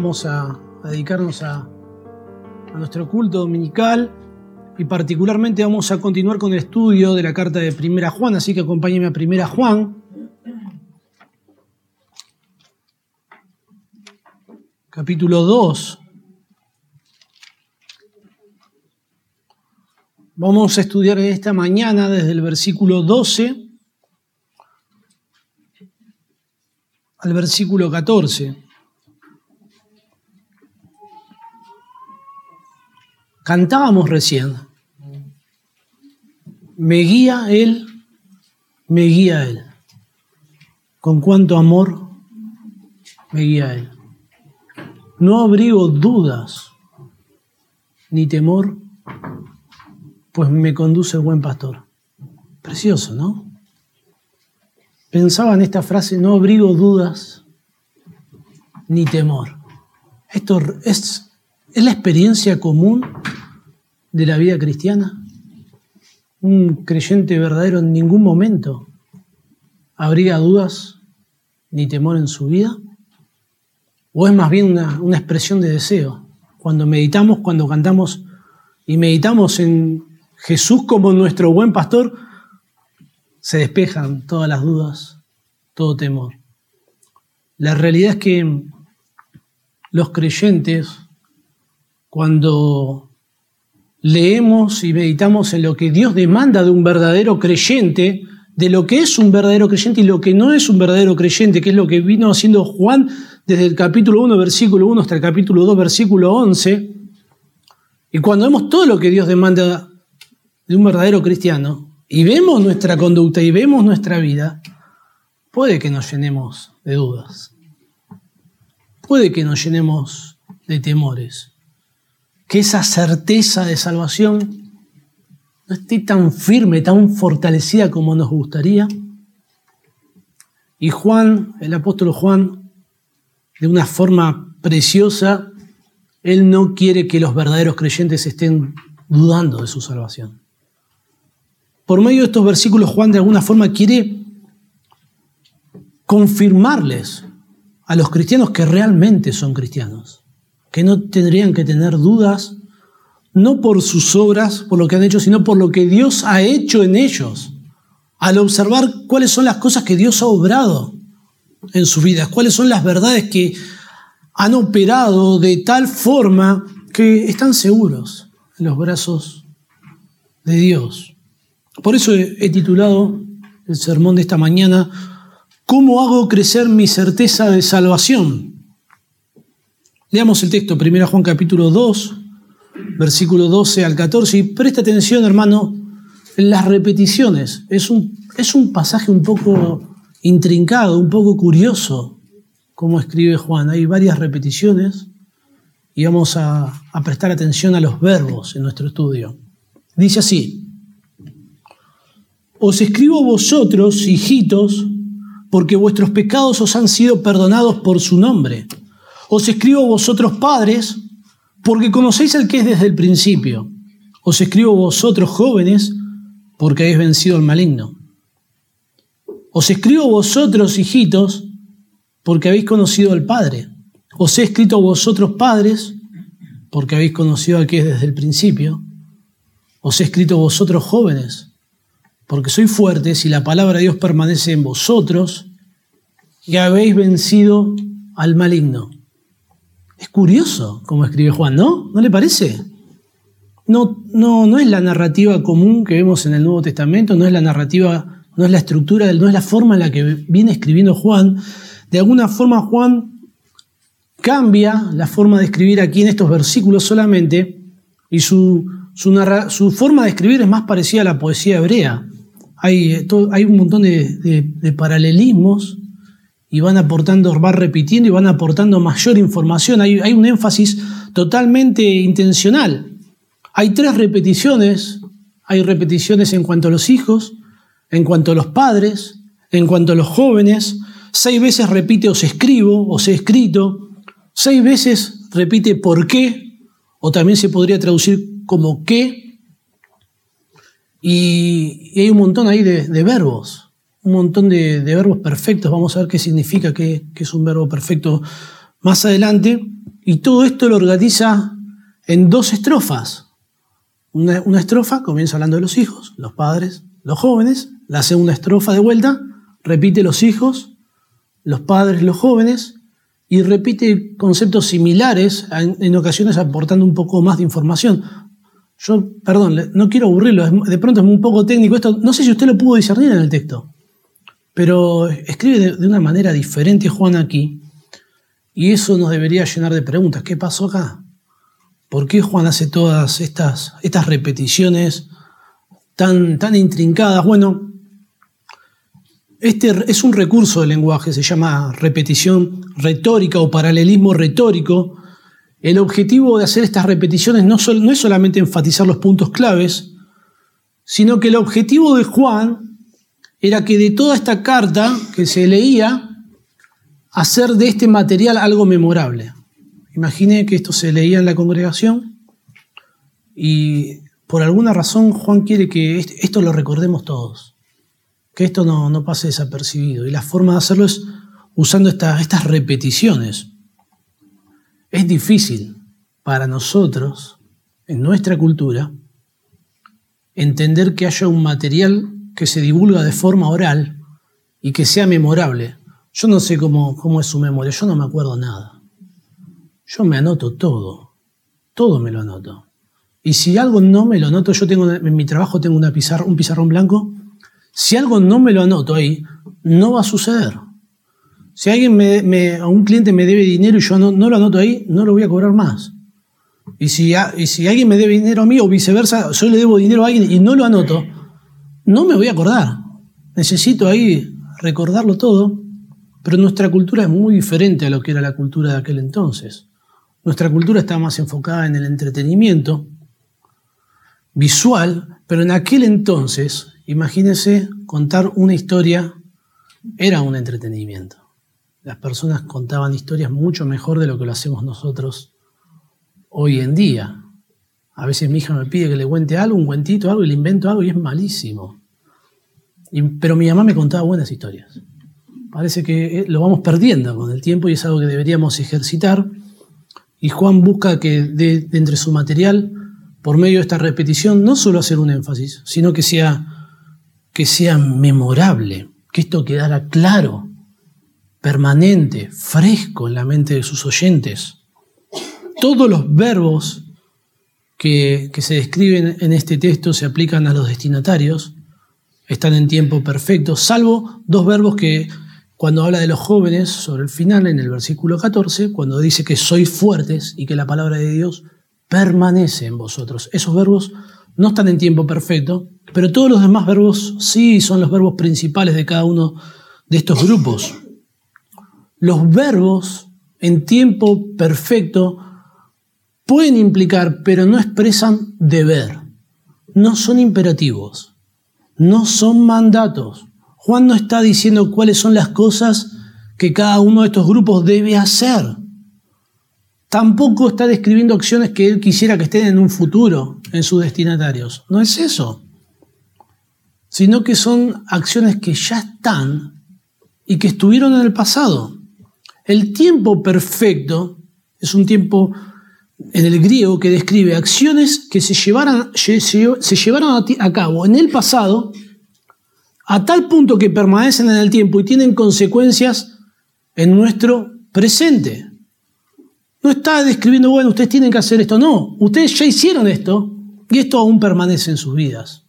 Vamos a, dedicarnos a, nuestro culto dominical y particularmente vamos a continuar con el estudio de la carta de Primera Juan, así que acompáñenme a Primera Juan. Capítulo 2. Vamos a estudiar esta mañana desde el versículo 12 al versículo 14. Cantábamos recién. Me guía Él, me guía Él. Con cuánto amor me guía Él. No abrigo dudas ni temor, pues me conduce el buen pastor. Precioso, ¿no? pensaba en esta frase, no abrigo dudas ni temor. Esto es, es la experiencia común de la vida cristiana. Un creyente verdadero en ningún momento abriga dudas ni temor en su vida. ¿O es más bien una, una expresión de deseo? Cuando meditamos, cuando cantamos y meditamos en Jesús como nuestro buen pastor, se despejan todas las dudas, todo temor. La realidad es que los creyentes, cuando leemos y meditamos en lo que Dios demanda de un verdadero creyente, de lo que es un verdadero creyente y lo que no es un verdadero creyente, que es lo que vino haciendo Juan desde el capítulo 1, versículo 1 hasta el capítulo 2, versículo 11, y cuando vemos todo lo que Dios demanda de un verdadero cristiano, y vemos nuestra conducta y vemos nuestra vida, puede que nos llenemos de dudas. Puede que nos llenemos de temores. Que esa certeza de salvación no esté tan firme, tan fortalecida como nos gustaría. Y Juan, el apóstol Juan, de una forma preciosa, él no quiere que los verdaderos creyentes estén dudando de su salvación. Por medio de estos versículos, Juan de alguna forma quiere confirmarles a los cristianos que realmente son cristianos, que no tendrían que tener dudas, no por sus obras, por lo que han hecho, sino por lo que Dios ha hecho en ellos, al observar cuáles son las cosas que Dios ha obrado en sus vidas, cuáles son las verdades que han operado de tal forma que están seguros en los brazos de Dios. Por eso he, titulado el sermón de esta mañana, ¿Cómo hago crecer mi certeza de salvación? Leamos el texto, 1 Juan capítulo 2, versículo 12 al 14, y presta atención, hermano, en las repeticiones. Es un, es un pasaje un poco intrincado, un poco curioso, como escribe Juan. Hay varias repeticiones y vamos a, a prestar atención a los verbos en nuestro estudio. Dice así, os escribo vosotros, hijitos, porque vuestros pecados os han sido perdonados por su nombre. Os escribo vosotros, padres, porque conocéis al que es desde el principio. Os escribo vosotros, jóvenes, porque habéis vencido al maligno. Os escribo vosotros, hijitos, porque habéis conocido al Padre. Os he escrito vosotros, padres, porque habéis conocido al que es desde el principio. Os he escrito vosotros, jóvenes, porque soy fuerte si la palabra de Dios permanece en vosotros y habéis vencido al maligno. Es curioso como escribe Juan, ¿no? ¿No le parece? No, no, no es la narrativa común que vemos en el Nuevo Testamento, no es la narrativa, no es la estructura, no es la forma en la que viene escribiendo Juan. De alguna forma Juan cambia la forma de escribir aquí en estos versículos solamente y su, su forma de escribir es más parecida a la poesía hebrea hay, hay un montón de, paralelismos y van aportando, van repitiendo y van aportando mayor información. Hay, un énfasis totalmente intencional. Hay tres repeticiones. Hay repeticiones en cuanto a los hijos, en cuanto a los padres, en cuanto a los jóvenes. Seis veces repite os escribo, os he escrito. Seis veces repite por qué, o también se podría traducir como qué. Y, hay un montón ahí de, verbos, un montón de, verbos perfectos. Vamos a ver qué significa que, es un verbo perfecto. más adelante, y todo esto lo organiza en dos estrofas. Una, estrofa comienza hablando de los hijos, los padres, los jóvenes, la segunda estrofa de vuelta repite los hijos, los padres, los jóvenes, y repite conceptos similares, en, ocasiones aportando un poco más de información. Yo, perdón, no quiero aburrirlo, de pronto es un poco técnico esto, no sé si usted lo pudo discernir en el texto, pero escribe de, una manera diferente Juan aquí, y eso nos debería llenar de preguntas. ¿Qué pasó acá? ¿Por qué Juan hace todas estas, estas repeticiones tan, tan intrincadas? Bueno, este es un recurso del lenguaje, se llama repetición retórica o paralelismo retórico. El objetivo de hacer estas repeticiones no, no es solamente enfatizar los puntos claves, sino que el objetivo de Juan era que de toda esta carta que se leía, hacer de este material algo memorable. Imagine que esto se leía en la congregación y por alguna razón Juan quiere que esto lo recordemos todos que esto no, pase desapercibido. Y la forma de hacerlo es usando estas repeticiones. Es difícil para nosotros, en nuestra cultura, entender que haya un material que se divulga de forma oral y que sea memorable. Yo no sé cómo, cómo es su memoria, yo no me acuerdo nada. Yo me anoto todo, todo me lo anoto. Y si algo no me lo anoto, yo tengo en mi trabajo tengo una pizarra, un pizarrón blanco si algo no me lo anoto ahí, no va a suceder. Si alguien me, a un cliente me debe dinero y yo no, lo anoto ahí, no lo voy a cobrar más. Y si, y si alguien me debe dinero a mí o viceversa, yo le debo dinero a alguien y no lo anoto, no me voy a acordar. Necesito ahí recordarlo todo, pero nuestra cultura es muy diferente a lo que era la cultura de aquel entonces. Nuestra cultura está más enfocada en el entretenimiento visual, pero en aquel entonces Imagínense contar una historia era un entretenimiento. Las personas contaban historias mucho mejor de lo que lo hacemos nosotros hoy en día. A veces mi hija me pide que le cuente algo, un cuentito, algo, y le invento algo y es malísimo. pero mi mamá me contaba buenas historias. Parece que eh, lo vamos perdiendo con el tiempo y es algo que deberíamos ejercitar. Y Juan busca que de entre su material, por medio de esta repetición, no solo hacer un énfasis, sino que sea que sea memorable, que esto quedara claro, permanente, fresco en la mente de sus oyentes. Todos los verbos que, se describen en este texto se aplican a los destinatarios, están en tiempo perfecto, salvo dos verbos que cuando habla de los jóvenes sobre el final, en el versículo 14, cuando dice que sois fuertes y que la palabra de Dios permanece en vosotros. Esos verbos no están en tiempo perfecto, pero todos los demás verbos sí son los verbos principales de cada uno de estos grupos. Los verbos en tiempo perfecto pueden implicar, pero no expresan deber. No son imperativos. No son mandatos. Juan no está diciendo cuáles son las cosas que cada uno de estos grupos debe hacer. Tampoco está describiendo acciones que él quisiera que estén en un futuro en sus destinatarios. No es eso sino que son acciones que ya están y que estuvieron en el pasado. El tiempo perfecto es un tiempo en el griego que describe acciones que se llevaron, se llevaron a cabo en el pasado a tal punto que permanecen en el tiempo y tienen consecuencias en nuestro presente. No está describiendo, bueno, ustedes tienen que hacer esto, no, ustedes ya hicieron esto y esto aún permanece en sus vidas.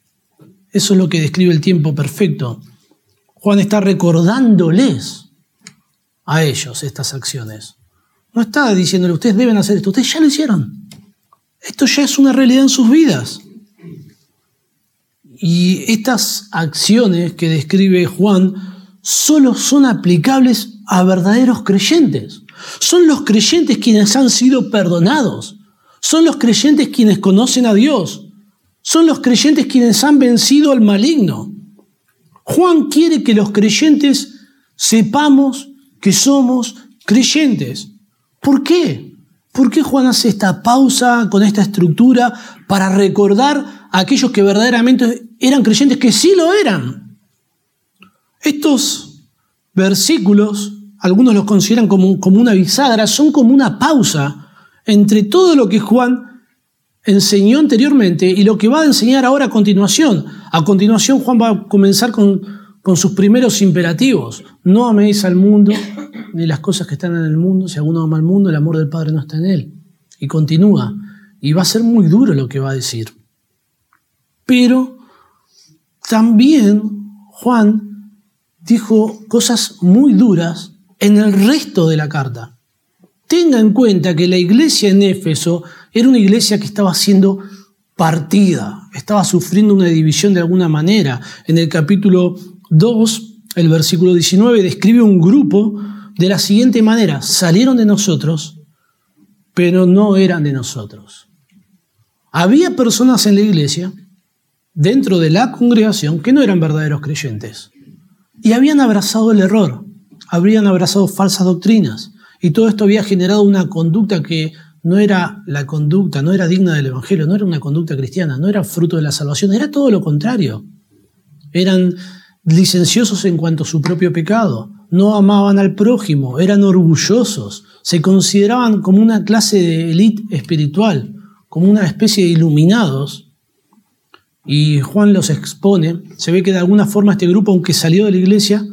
Eso es lo que describe el tiempo perfecto. Juan está recordándoles a ellos estas acciones. No está diciéndole, ustedes deben hacer esto, ustedes ya lo hicieron. Esto ya es una realidad en sus vidas. Y estas acciones que describe Juan solo son aplicables a verdaderos creyentes. Son los creyentes quienes han sido perdonados. Son los creyentes quienes conocen a Dios. Son los creyentes quienes han vencido al maligno. Juan quiere que los creyentes sepamos que somos creyentes. ¿Por qué? ¿Por qué Juan hace esta pausa con esta estructura para recordar a aquellos que verdaderamente eran creyentes, que sí lo eran? Estos versículos algunos los consideran como, como una bisagra, son como una pausa entre todo lo que Juan enseñó anteriormente y lo que va a enseñar ahora a continuación. A continuación Juan va a comenzar con, con sus primeros imperativos. No améis al mundo ni las cosas que están en el mundo. Si alguno ama al mundo, el amor del Padre no está en él. Y continúa. Y va a ser muy duro lo que va a decir. Pero también Juan dijo cosas muy duras en el resto de la carta. Tenga en cuenta que la iglesia en Éfeso era una iglesia que estaba siendo partida, estaba sufriendo una división de alguna manera. En el capítulo 2, el versículo 19, describe un grupo de la siguiente manera, salieron de nosotros, pero no eran de nosotros. Había personas en la iglesia, dentro de la congregación, que no eran verdaderos creyentes y habían abrazado el error, habrían abrazado falsas doctrinas y todo esto había generado una conducta que no era la conducta, no era digna del Evangelio, no era una conducta cristiana, no era fruto de la salvación, era todo lo contrario. Eran licenciosos en cuanto a su propio pecado, no amaban al prójimo, eran orgullosos, se consideraban como una clase de élite espiritual, como una especie de iluminados. Y Juan los expone, se ve que de alguna forma este grupo, aunque salió de la iglesia,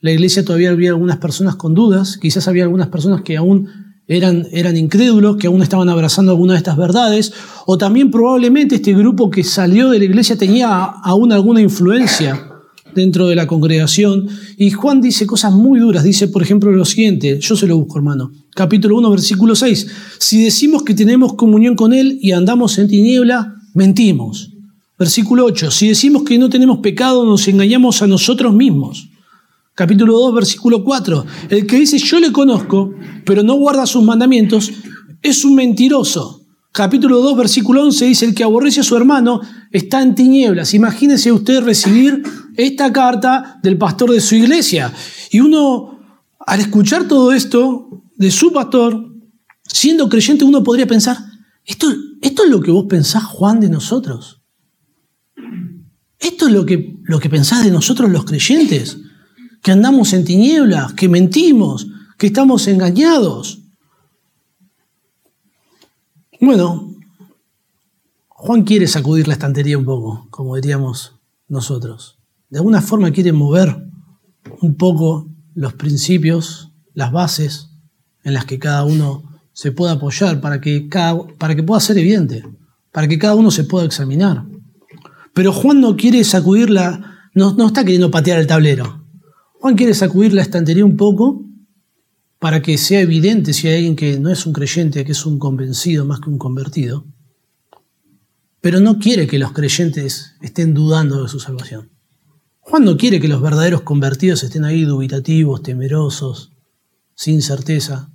la iglesia todavía había algunas personas con dudas, quizás había algunas personas que aún eran, eran incrédulos, que aún estaban abrazando algunas de estas verdades, o también probablemente este grupo que salió de la iglesia tenía aún alguna influencia dentro de la congregación. Y Juan dice cosas muy duras, dice por ejemplo lo siguiente, yo se lo busco hermano, capítulo 1, versículo 6, si decimos que tenemos comunión con Él y andamos en tiniebla, mentimos. Versículo 8, si decimos que no tenemos pecado, nos engañamos a nosotros mismos capítulo 2, versículo 4. El que dice yo le conozco, pero no guarda sus mandamientos, es un mentiroso. Capítulo 2, versículo 11 dice, el que aborrece a su hermano está en tinieblas. Imagínese usted recibir esta carta del pastor de su iglesia. Y uno, al escuchar todo esto de su pastor, siendo creyente, uno podría pensar, esto, esto es lo que vos pensás, Juan, de nosotros. Esto es lo que, lo que pensás de nosotros los creyentes que andamos en tinieblas, que mentimos, que estamos engañados. Bueno, Juan quiere sacudir la estantería un poco, como diríamos nosotros. De alguna forma quiere mover un poco los principios, las bases en las que cada uno se pueda apoyar para que, cada, para que pueda ser evidente, para que cada uno se pueda examinar. Pero Juan no quiere sacudirla, no, no está queriendo patear el tablero. Juan quiere sacudir la estantería un poco para que sea evidente si hay alguien que no es un creyente, que es un convencido más que un convertido, pero no quiere que los creyentes estén dudando de su salvación. Juan no quiere que los verdaderos convertidos estén ahí dubitativos, temerosos, sin certeza.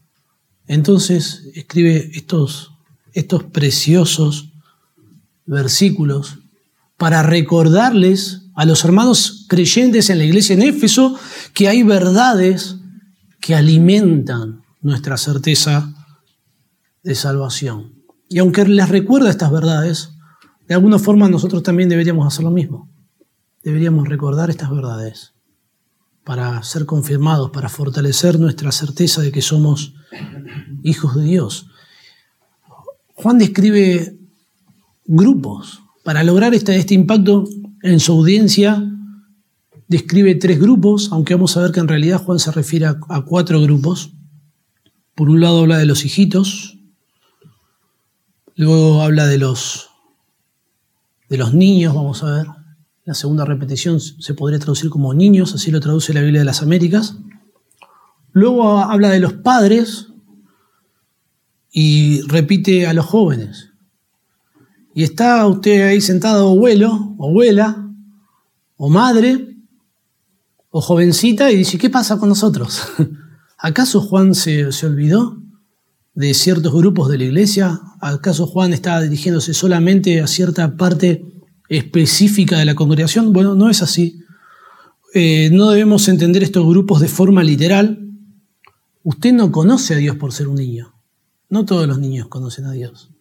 Entonces escribe estos, estos preciosos versículos para recordarles a los hermanos creyentes en la iglesia en Éfeso que hay verdades que alimentan nuestra certeza de salvación. Y aunque les recuerda estas verdades, de alguna forma nosotros también deberíamos hacer lo mismo. Deberíamos recordar estas verdades para ser confirmados, para fortalecer nuestra certeza de que somos hijos de Dios. Juan describe grupos para lograr este, este impacto en su audiencia describe tres grupos, aunque vamos a ver que en realidad Juan se refiere a, cuatro grupos. Por un lado habla de los hijitos, luego habla de los, de los niños, vamos a ver. La segunda repetición se podría traducir como niños, así lo traduce la Biblia de las Américas. Luego habla de los padres y repite a los jóvenes. Y está usted ahí sentado, abuelo, abuela, o madre, o jovencita, y dice, ¿qué pasa con nosotros? ¿Acaso Juan se, se olvidó de ciertos grupos de la iglesia? ¿Acaso Juan está dirigiéndose solamente a cierta parte específica de la congregación? Bueno, no es así. Eh, no debemos entender estos grupos de forma literal. Usted no conoce a Dios por ser un niño. No todos los niños conocen a Dios.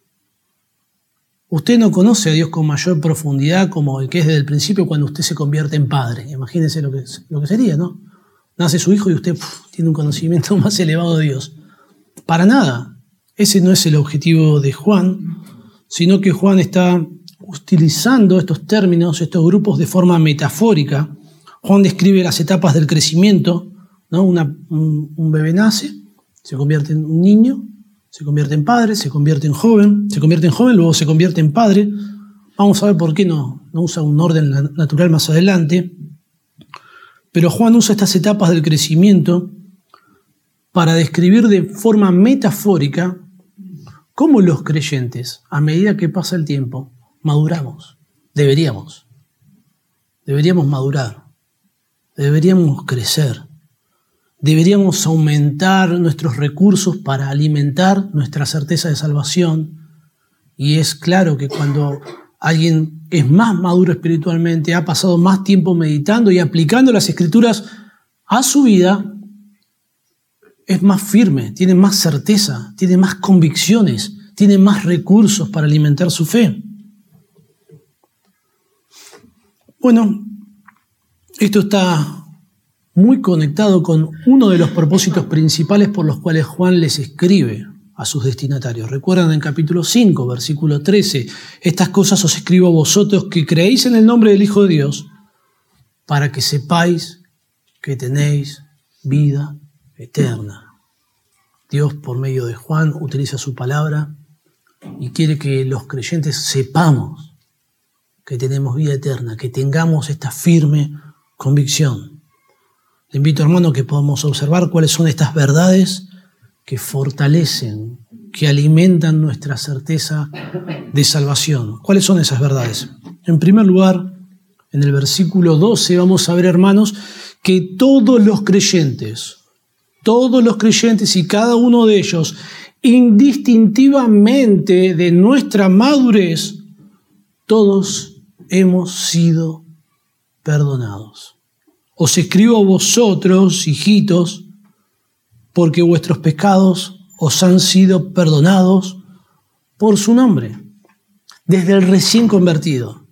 Usted no conoce a Dios con mayor profundidad como el que es desde el principio cuando usted se convierte en padre. Imagínense lo que, lo que sería, ¿no? nace su hijo y usted tiene un conocimiento más elevado de Dios. Para nada. Ese no es el objetivo de Juan, sino que Juan está utilizando estos términos, estos grupos de forma metafórica. Juan describe las etapas del crecimiento. ¿no? un, bebé nace, se convierte en un niño, se convierte en padre, se convierte en joven, se convierte en joven, luego se convierte en padre. Vamos a ver por qué no, usa un orden natural más adelante. Pero Juan usa estas etapas del crecimiento para describir de forma metafórica cómo los creyentes, a medida que pasa el tiempo, maduramos. Deberíamos. Deberíamos madurar. Deberíamos crecer. Deberíamos aumentar nuestros recursos para alimentar nuestra certeza de salvación. Y es claro que cuando alguien es más maduro espiritualmente, ha pasado más tiempo meditando y aplicando las escrituras a su vida, es más firme, tiene más certeza, tiene más convicciones, tiene más recursos para alimentar su fe. Bueno, esto está muy conectado con uno de los propósitos principales por los cuales Juan les escribe a sus destinatarios. Recuerdan en capítulo 5, versículo 13, estas cosas os escribo a vosotros que creéis en el nombre del Hijo de Dios, para que sepáis que tenéis vida eterna. Dios por medio de Juan utiliza su palabra y quiere que los creyentes sepamos que tenemos vida eterna, que tengamos esta firme convicción. Le invito hermano que podamos observar cuáles son estas verdades que fortalecen, que alimentan nuestra certeza de salvación. ¿Cuáles son esas verdades? En primer lugar, en el versículo 12 vamos a ver, hermanos, que todos los creyentes, todos los creyentes y cada uno de ellos, indistintivamente de nuestra madurez, todos hemos sido perdonados. Os escribo a vosotros, hijitos, porque vuestros pecados os han sido perdonados por su nombre. Desde el recién convertido,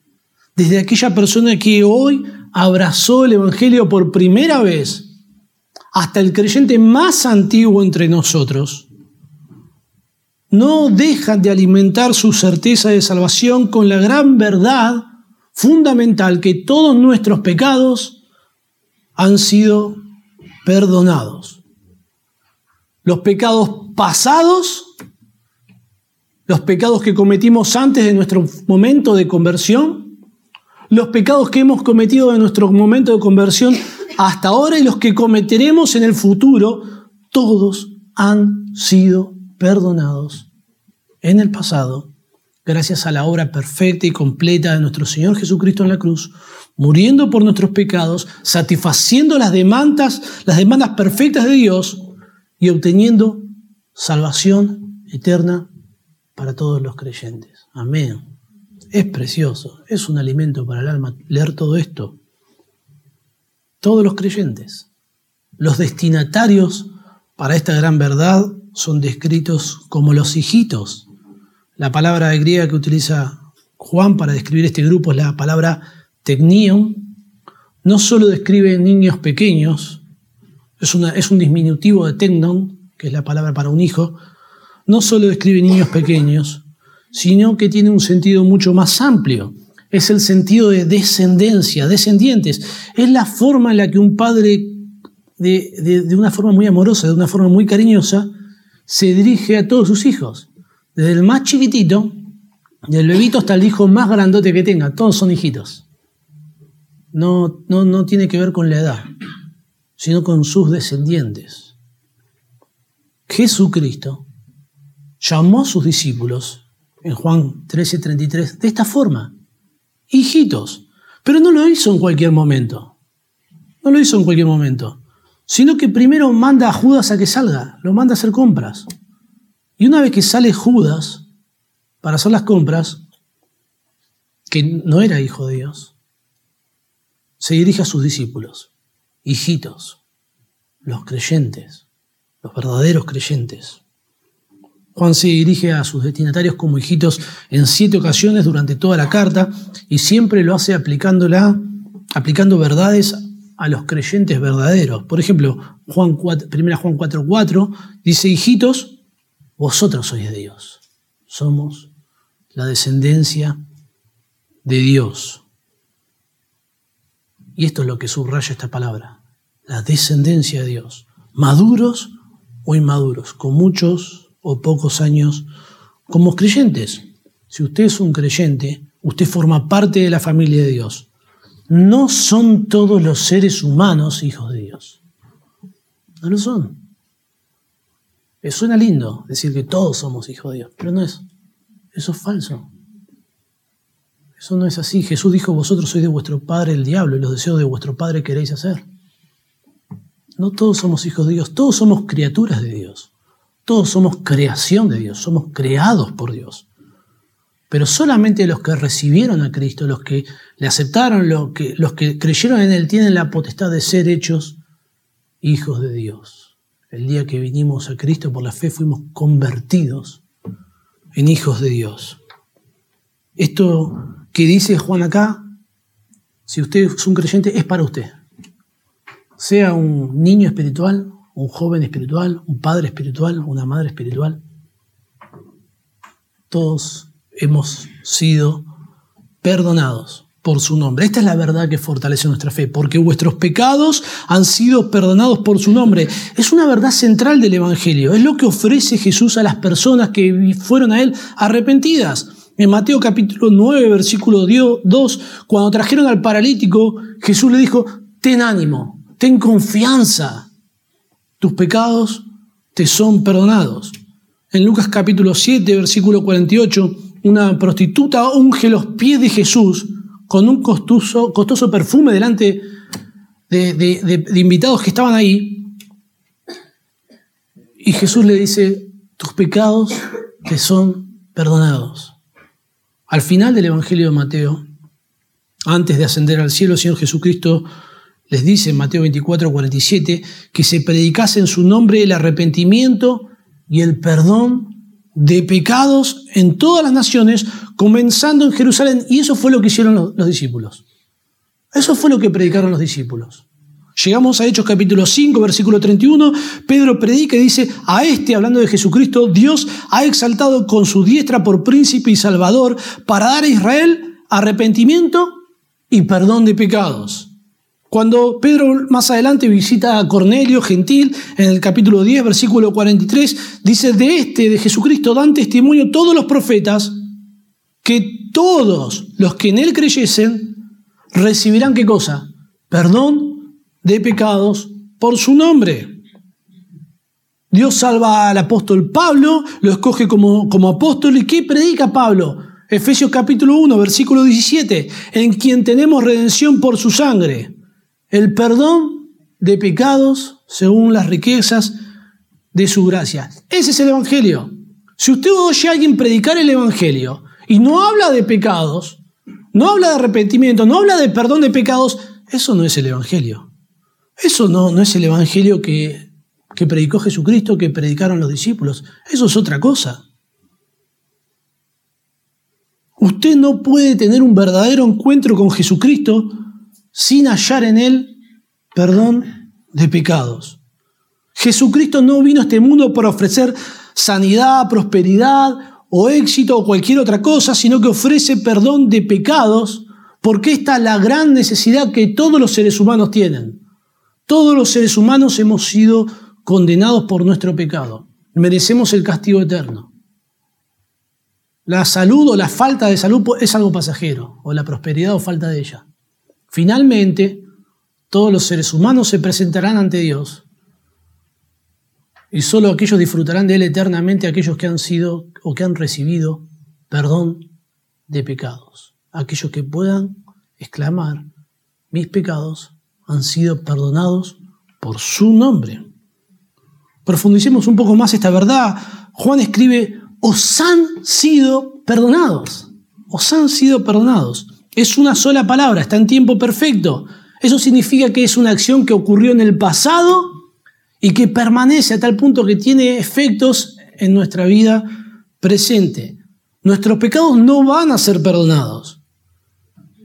desde aquella persona que hoy abrazó el Evangelio por primera vez, hasta el creyente más antiguo entre nosotros, no dejan de alimentar su certeza de salvación con la gran verdad fundamental que todos nuestros pecados han sido perdonados. Los pecados pasados, los pecados que cometimos antes de nuestro momento de conversión, los pecados que hemos cometido en nuestro momento de conversión hasta ahora y los que cometeremos en el futuro, todos han sido perdonados en el pasado gracias a la obra perfecta y completa de nuestro Señor Jesucristo en la cruz, muriendo por nuestros pecados, satisfaciendo las demandas, las demandas perfectas de Dios y obteniendo salvación eterna para todos los creyentes. Amén. Es precioso, es un alimento para el alma leer todo esto. Todos los creyentes, los destinatarios para esta gran verdad son descritos como los hijitos. La palabra griega que utiliza Juan para describir este grupo es la palabra technion. No solo describe niños pequeños, es, un disminutivo de tendon, que es la palabra para un hijo, no solo describe niños pequeños, sino que tiene un sentido mucho más amplio. Es el sentido de descendencia, descendientes. Es la forma en la que un padre, de, de una forma muy amorosa, de una forma muy cariñosa, se dirige a todos sus hijos. Desde el más chiquitito, del bebito hasta el hijo más grandote que tenga, todos son hijitos. No, no, no tiene que ver con la edad sino con sus descendientes. Jesucristo llamó a sus discípulos en Juan 13:33 de esta forma, hijitos, pero no lo hizo en cualquier momento, no lo hizo en cualquier momento, sino que primero manda a Judas a que salga, lo manda a hacer compras. Y una vez que sale Judas para hacer las compras, que no era hijo de Dios, se dirige a sus discípulos hijitos, los creyentes, los verdaderos creyentes. Juan se dirige a sus destinatarios como hijitos en siete ocasiones durante toda la carta y siempre lo hace aplicándola, aplicando verdades a los creyentes verdaderos. Por ejemplo, Juan 4, 1 Juan 4:4 dice, hijitos, vosotros sois de Dios. Somos la descendencia de Dios. Y esto es lo que subraya esta palabra, la descendencia de Dios. Maduros o inmaduros, con muchos o pocos años como creyentes. Si usted es un creyente, usted forma parte de la familia de Dios. No son todos los seres humanos hijos de Dios. No lo son. suena lindo decir que todos somos hijos de Dios, pero no es. Eso es falso. Eso no es así. Jesús dijo, vosotros sois de vuestro padre el diablo y los deseos de vuestro padre queréis hacer. No todos somos hijos de Dios, todos somos criaturas de Dios. Todos somos creación de Dios, somos creados por Dios. Pero solamente los que recibieron a Cristo, los que le aceptaron, los que, creyeron en Él, tienen la potestad de ser hechos hijos de Dios. El día que vinimos a Cristo por la fe fuimos convertidos en hijos de Dios. Esto que dice Juan acá, si usted es un creyente, es para usted. Sea un niño espiritual, un joven espiritual, un padre espiritual, una madre espiritual. Todos hemos sido perdonados por su nombre. Esta es la verdad que fortalece nuestra fe, porque vuestros pecados han sido perdonados por su nombre. Es una verdad central del Evangelio, es lo que ofrece Jesús a las personas que fueron a Él arrepentidas. En Mateo capítulo 9, versículo 2, cuando trajeron al paralítico, Jesús le dijo, ten ánimo, ten confianza, tus pecados te son perdonados. En Lucas capítulo 7, versículo 48, una prostituta unge los pies de Jesús con un costoso, costoso perfume delante de, invitados que estaban ahí. Y Jesús le dice, tus pecados te son perdonados. Al final del Evangelio de Mateo, antes de ascender al cielo, el Señor Jesucristo les dice en Mateo 24, 47, que se predicase en su nombre el arrepentimiento y el perdón de pecados en todas las naciones, comenzando en Jerusalén. Y eso fue lo que hicieron los, discípulos. Eso fue lo que predicaron los discípulos. Llegamos a Hechos capítulo 5, versículo 31. Pedro predica y dice, a este, hablando de Jesucristo, Dios ha exaltado con su diestra por príncipe y salvador para dar a Israel arrepentimiento y perdón de pecados. Cuando Pedro más adelante visita a Cornelio Gentil, en el capítulo 10, versículo 43, dice, de este, de Jesucristo, dan testimonio todos los profetas, que todos los que en él creyesen recibirán qué cosa? Perdón de pecados por su nombre. Dios salva al apóstol Pablo, lo escoge como, como apóstol. ¿Y qué predica Pablo? Efesios capítulo 1, versículo 17, en quien tenemos redención por su sangre el perdón de pecados según las riquezas de su gracia. Ese es el Evangelio. Si usted oye a alguien predicar el Evangelio y no habla de pecados, no habla de arrepentimiento, no habla de perdón de pecados, eso no es el Evangelio. Eso no, no es el Evangelio que, que predicó Jesucristo, que predicaron los discípulos. Eso es otra cosa. Usted no puede tener un verdadero encuentro con Jesucristo sin hallar en Él perdón de pecados. Jesucristo no vino a este mundo para ofrecer sanidad, prosperidad o éxito o cualquier otra cosa, sino que ofrece perdón de pecados, porque esta es la gran necesidad que todos los seres humanos tienen. Todos los seres humanos hemos sido condenados por nuestro pecado. Merecemos el castigo eterno. La salud o la falta de salud es algo pasajero, o la prosperidad o falta de ella. Finalmente, todos los seres humanos se presentarán ante Dios y solo aquellos disfrutarán de Él eternamente, aquellos que han sido o que han recibido perdón de pecados. Aquellos que puedan exclamar, mis pecados han sido perdonados por su nombre. Profundicemos un poco más esta verdad. Juan escribe, os han sido perdonados. Os han sido perdonados. Es una sola palabra, está en tiempo perfecto. Eso significa que es una acción que ocurrió en el pasado y que permanece a tal punto que tiene efectos en nuestra vida presente. Nuestros pecados no van a ser perdonados.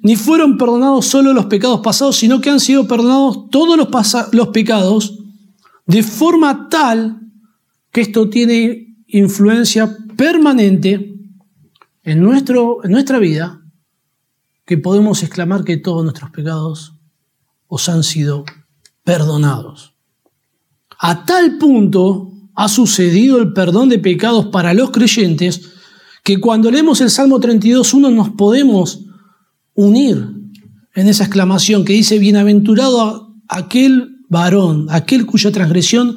Ni fueron perdonados solo los pecados pasados, sino que han sido perdonados todos los, pecados, de forma tal que esto tiene influencia permanente en, nuestro, en nuestra vida, que podemos exclamar que todos nuestros pecados os han sido perdonados. A tal punto ha sucedido el perdón de pecados para los creyentes que cuando leemos el Salmo 32.1 nos podemos unir en esa exclamación que dice, bienaventurado aquel varón, aquel cuya transgresión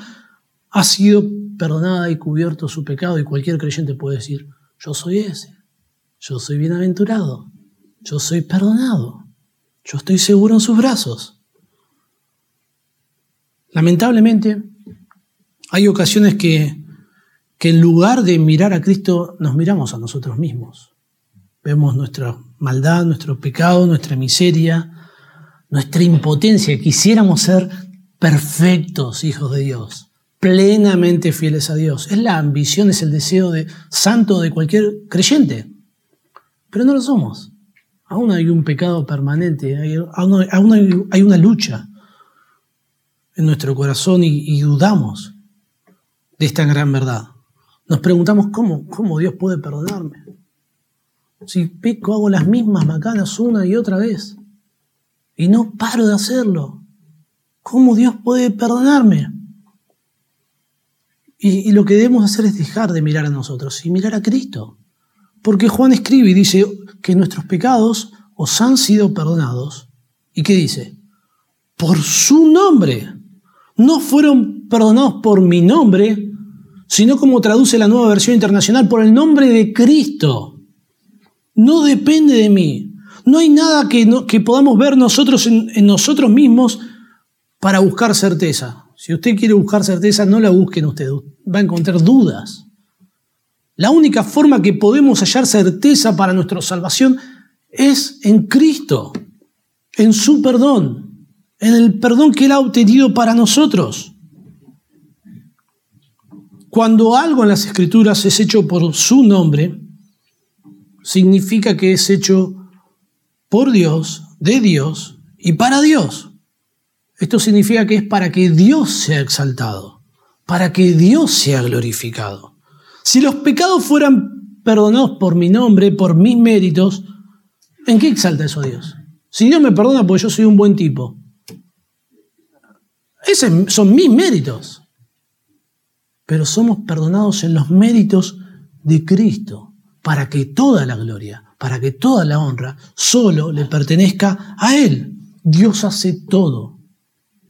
ha sido perdonada y cubierto su pecado y cualquier creyente puede decir, yo soy ese, yo soy bienaventurado, yo soy perdonado, yo estoy seguro en sus brazos. Lamentablemente, hay ocasiones que, que en lugar de mirar a Cristo, nos miramos a nosotros mismos. Vemos nuestra maldad, nuestro pecado, nuestra miseria, nuestra impotencia. Quisiéramos ser perfectos hijos de Dios, plenamente fieles a Dios. Es la ambición, es el deseo de santo de cualquier creyente. Pero no lo somos. Aún hay un pecado permanente, aún hay una lucha en nuestro corazón y, dudamos de esta gran verdad. Nos preguntamos cómo, cómo Dios puede perdonarme. Si peco, hago las mismas macanas una y otra vez. Y no paro de hacerlo. ¿Cómo Dios puede perdonarme? Y, y, lo que debemos hacer es dejar de mirar a nosotros y mirar a Cristo. Porque Juan escribe y dice que nuestros pecados os han sido perdonados. ¿Y qué dice? Por su nombre no fueron perdonados por mi nombre, sino como traduce la nueva versión internacional, por el nombre de Cristo. No depende de mí. No hay nada que, que podamos ver nosotros en, en nosotros mismos para buscar certeza. Si usted quiere buscar certeza, no la busquen usted, va a encontrar dudas. La única forma que podemos hallar certeza para nuestra salvación es en Cristo, en su perdón en el perdón que Él ha obtenido para nosotros. Cuando algo en las escrituras es hecho por su nombre, significa que es hecho por Dios, de Dios y para Dios. Esto significa que es para que Dios sea exaltado, para que Dios sea glorificado. Si los pecados fueran perdonados por mi nombre, por mis méritos, ¿en qué exalta eso a Dios? Si Dios me perdona porque yo soy un buen tipo, esos son mis méritos. Pero somos perdonados en los méritos de Cristo, para que toda la gloria, para que toda la honra solo le pertenezca a Él. Dios hace todo,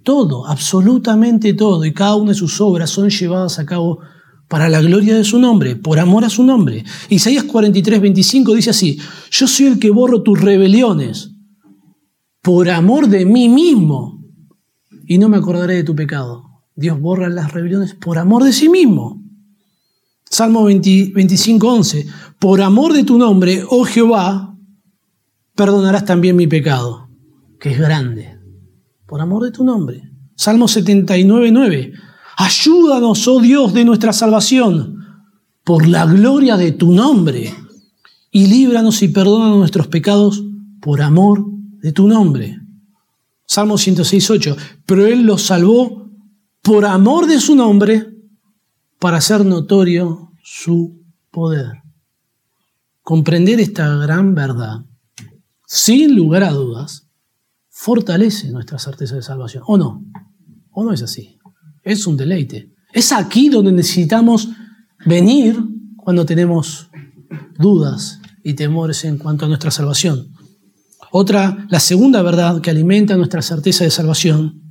todo, absolutamente todo, y cada una de sus obras son llevadas a cabo para la gloria de su nombre, por amor a su nombre. Isaías 43, 25 dice así, yo soy el que borro tus rebeliones, por amor de mí mismo y no me acordaré de tu pecado. Dios borra las rebeliones por amor de sí mismo. Salmo 25, 11. Por amor de tu nombre, oh Jehová, perdonarás también mi pecado, que es grande. Por amor de tu nombre. Salmo 79, 9. Ayúdanos, oh Dios de nuestra salvación, por la gloria de tu nombre, y líbranos y perdona nuestros pecados por amor de tu nombre. Salmo 106.8. Pero Él los salvó por amor de su nombre para hacer notorio su poder. Comprender esta gran verdad, sin lugar a dudas, fortalece nuestra certeza de salvación. ¿O no? ¿O no es así? Es un deleite. Es aquí donde necesitamos venir cuando tenemos dudas y temores en cuanto a nuestra salvación. Otra, la segunda verdad que alimenta nuestra certeza de salvación,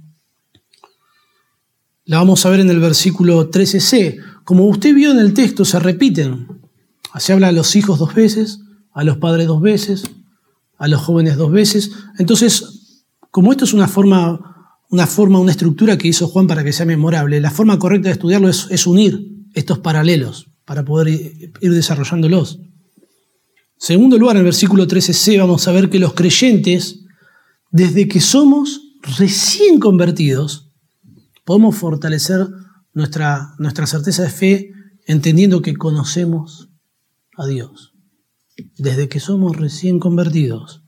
la vamos a ver en el versículo 13c. Como usted vio en el texto, se repiten. Se habla a los hijos dos veces, a los padres dos veces, a los jóvenes dos veces. Entonces, como esto es una forma, una forma, una estructura que hizo Juan para que sea memorable, la forma correcta de estudiarlo es, es unir estos paralelos para poder ir desarrollándolos. Segundo lugar, en el versículo 13c vamos a ver que los creyentes, desde que somos recién convertidos, podemos fortalecer nuestra, certeza de fe entendiendo que conocemos a Dios. Desde que somos recién convertidos.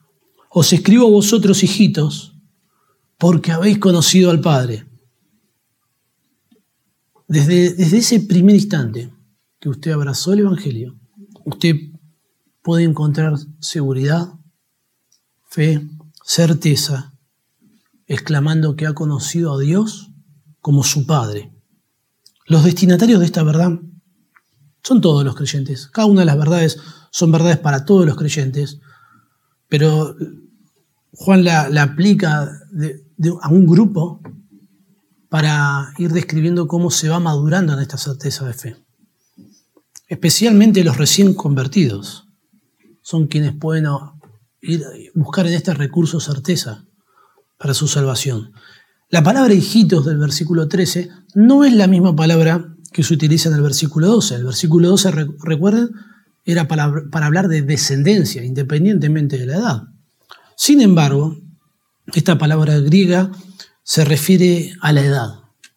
Os escribo a vosotros, hijitos, porque habéis conocido al Padre. Desde, desde ese primer instante que usted abrazó el Evangelio, usted puede encontrar seguridad, fe, certeza, exclamando que ha conocido a Dios como su Padre. Los destinatarios de esta verdad son todos los creyentes. Cada una de las verdades son verdades para todos los creyentes, pero Juan la, aplica a un grupo para ir describiendo cómo se va madurando en esta certeza de fe. Especialmente los recién convertidos son quienes pueden ir buscar en este recurso certeza para su salvación. La palabra hijitos del versículo 13 no es la misma palabra que se utiliza en el versículo 12. El versículo 12, recuerden, era para, hablar de descendencia, independientemente de la edad. Sin embargo, esta palabra griega se refiere a la edad,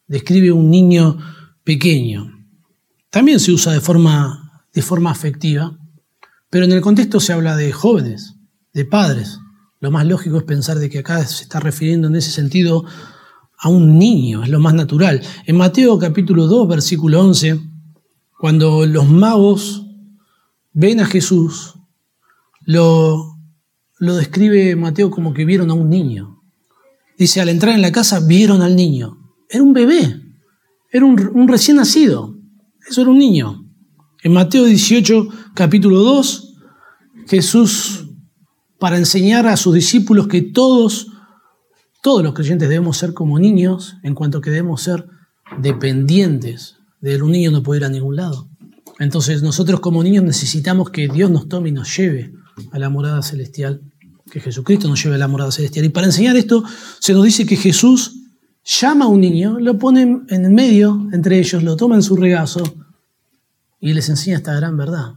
describe un niño pequeño. También se usa de forma, de forma afectiva, pero en el contexto se habla de jóvenes, de padres. Lo más lógico es pensar de que acá se está refiriendo en ese sentido a un niño, es lo más natural. En Mateo capítulo 2, versículo 11, cuando los magos ven a Jesús, lo, lo describe Mateo como que vieron a un niño. Dice, al entrar en la casa vieron al niño. Era un bebé, era un, un recién nacido, eso era un niño. En Mateo 18, capítulo 2, Jesús, para enseñar a sus discípulos que todos todos los creyentes debemos ser como niños en cuanto que debemos ser dependientes. De un niño no puede ir a ningún lado. Entonces nosotros como niños necesitamos que Dios nos tome y nos lleve a la morada celestial, que Jesucristo nos lleve a la morada celestial. Y para enseñar esto se nos dice que Jesús llama a un niño, lo pone en el medio entre ellos, lo toma en su regazo y les enseña esta gran verdad.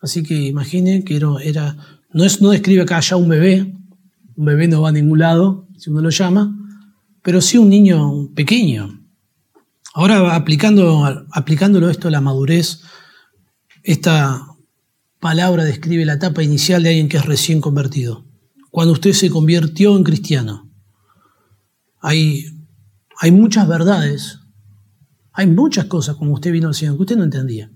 Así que imaginen que era, no, es, no describe acá ya un bebé, un bebé no va a ningún lado, si uno lo llama, pero sí un niño pequeño. Ahora aplicando, aplicándolo esto a la madurez, esta palabra describe la etapa inicial de alguien que es recién convertido. Cuando usted se convirtió en cristiano, hay, hay muchas verdades, hay muchas cosas como usted vino al Señor que usted no entendía,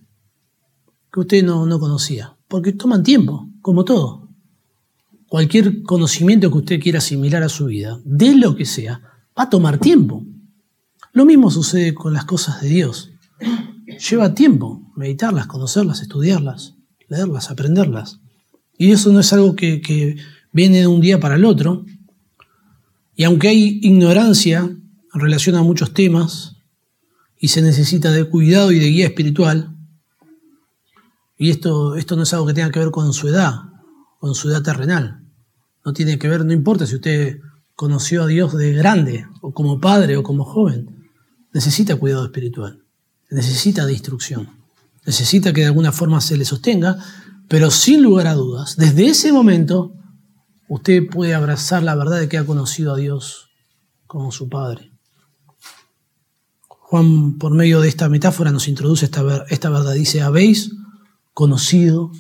que usted no, no conocía, porque toman tiempo, como todo cualquier conocimiento que usted quiera asimilar a su vida, de lo que sea, va a tomar tiempo. Lo mismo sucede con las cosas de Dios. Lleva tiempo meditarlas, conocerlas, estudiarlas, leerlas, aprenderlas. Y eso no es algo que, viene de un día para el otro. Y aunque hay ignorancia en relación a muchos temas, y se necesita de cuidado y de guía espiritual, y esto, esto no es algo que tenga que ver con su edad, con su edad terrenal. No tiene que ver, no importa si usted conoció a Dios de grande, o como padre, o como joven. Necesita cuidado espiritual, necesita de instrucción, necesita que de alguna forma se le sostenga, pero sin lugar a dudas, desde ese momento usted puede abrazar la verdad de que ha conocido a Dios como su Padre. Juan, por medio de esta metáfora, nos introduce esta, esta verdad. Dice, habéis conocido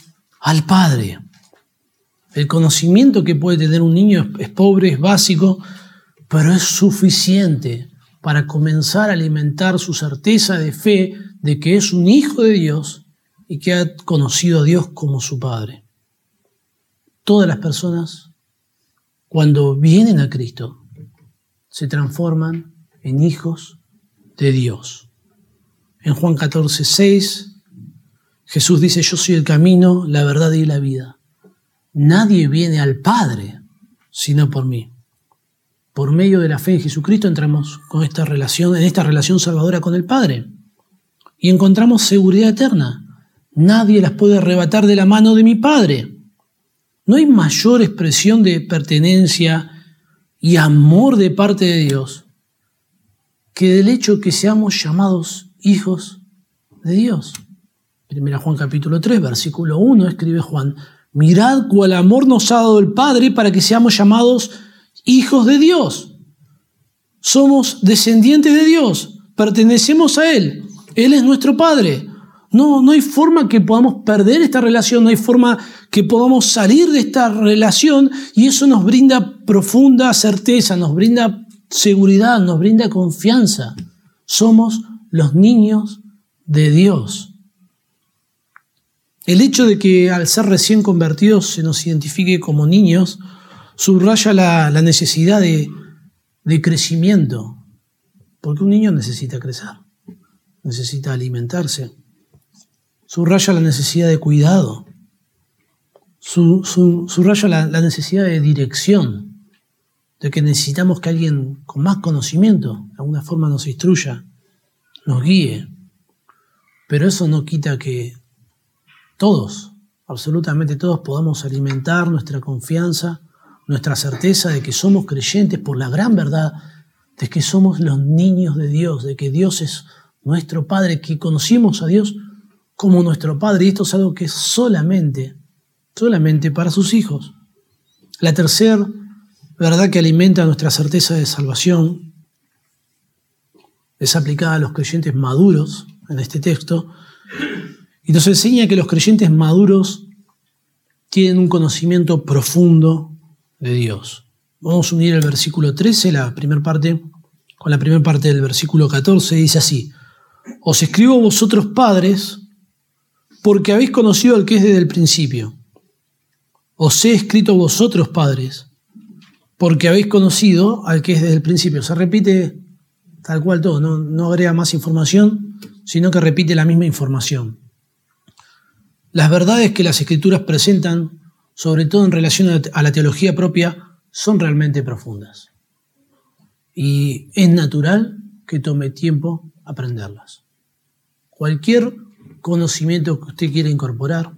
al Padre. El conocimiento que puede tener un niño es, pobre, es básico, pero es suficiente para comenzar a alimentar su certeza de fe de que es un hijo de Dios y que ha conocido a Dios como su Padre. Todas las personas, cuando vienen a Cristo, se transforman en hijos de Dios. En Juan 14, 6, Jesús dice, yo soy el camino, la verdad y la vida. Nadie viene al Padre sino por mí. Por medio de la fe en Jesucristo entramos con esta relación, en esta relación salvadora con el Padre y encontramos seguridad eterna. Nadie las puede arrebatar de la mano de mi Padre. No hay mayor expresión de pertenencia y amor de parte de Dios que del hecho que seamos llamados hijos de Dios. Primera Juan capítulo 3, versículo 1, escribe Juan, Mirad cuál amor nos ha dado el Padre para que seamos llamados hijos de Dios. Somos descendientes de Dios, pertenecemos a Él. Él es nuestro Padre. No, no hay forma que podamos perder esta relación, no hay forma que podamos salir de esta relación y eso nos brinda profunda certeza, nos brinda seguridad, nos brinda confianza. Somos los niños de Dios. El hecho de que al ser recién convertidos se nos identifique como niños subraya la, necesidad de, crecimiento, porque un niño necesita crecer, necesita alimentarse. Subraya la necesidad de cuidado, subraya la necesidad de dirección, de que necesitamos que alguien con más conocimiento de alguna forma nos instruya, nos guíe. Pero eso no quita que todos, absolutamente todos, podamos alimentar nuestra confianza, nuestra certeza de que somos creyentes por la gran verdad de que somos los niños de Dios, de que Dios es nuestro Padre, que conocimos a Dios como nuestro Padre. Y esto es algo que es solamente, solamente para sus hijos. La tercera verdad que alimenta nuestra certeza de salvación es aplicada a los creyentes maduros en este texto. Y nos enseña que los creyentes maduros tienen un conocimiento profundo de Dios. Vamos a unir el versículo 13, la primera parte, con la primera parte del versículo 14. Dice así, os escribo vosotros padres, porque habéis conocido al que es desde el principio. Os he escrito vosotros, padres, porque habéis conocido al que es desde el principio. Se repite tal cual todo, no, no agrega más información, sino que repite la misma información. Las verdades que las escrituras presentan, sobre todo en relación a la teología propia, son realmente profundas. Y es natural que tome tiempo aprenderlas. Cualquier conocimiento que usted quiere incorporar,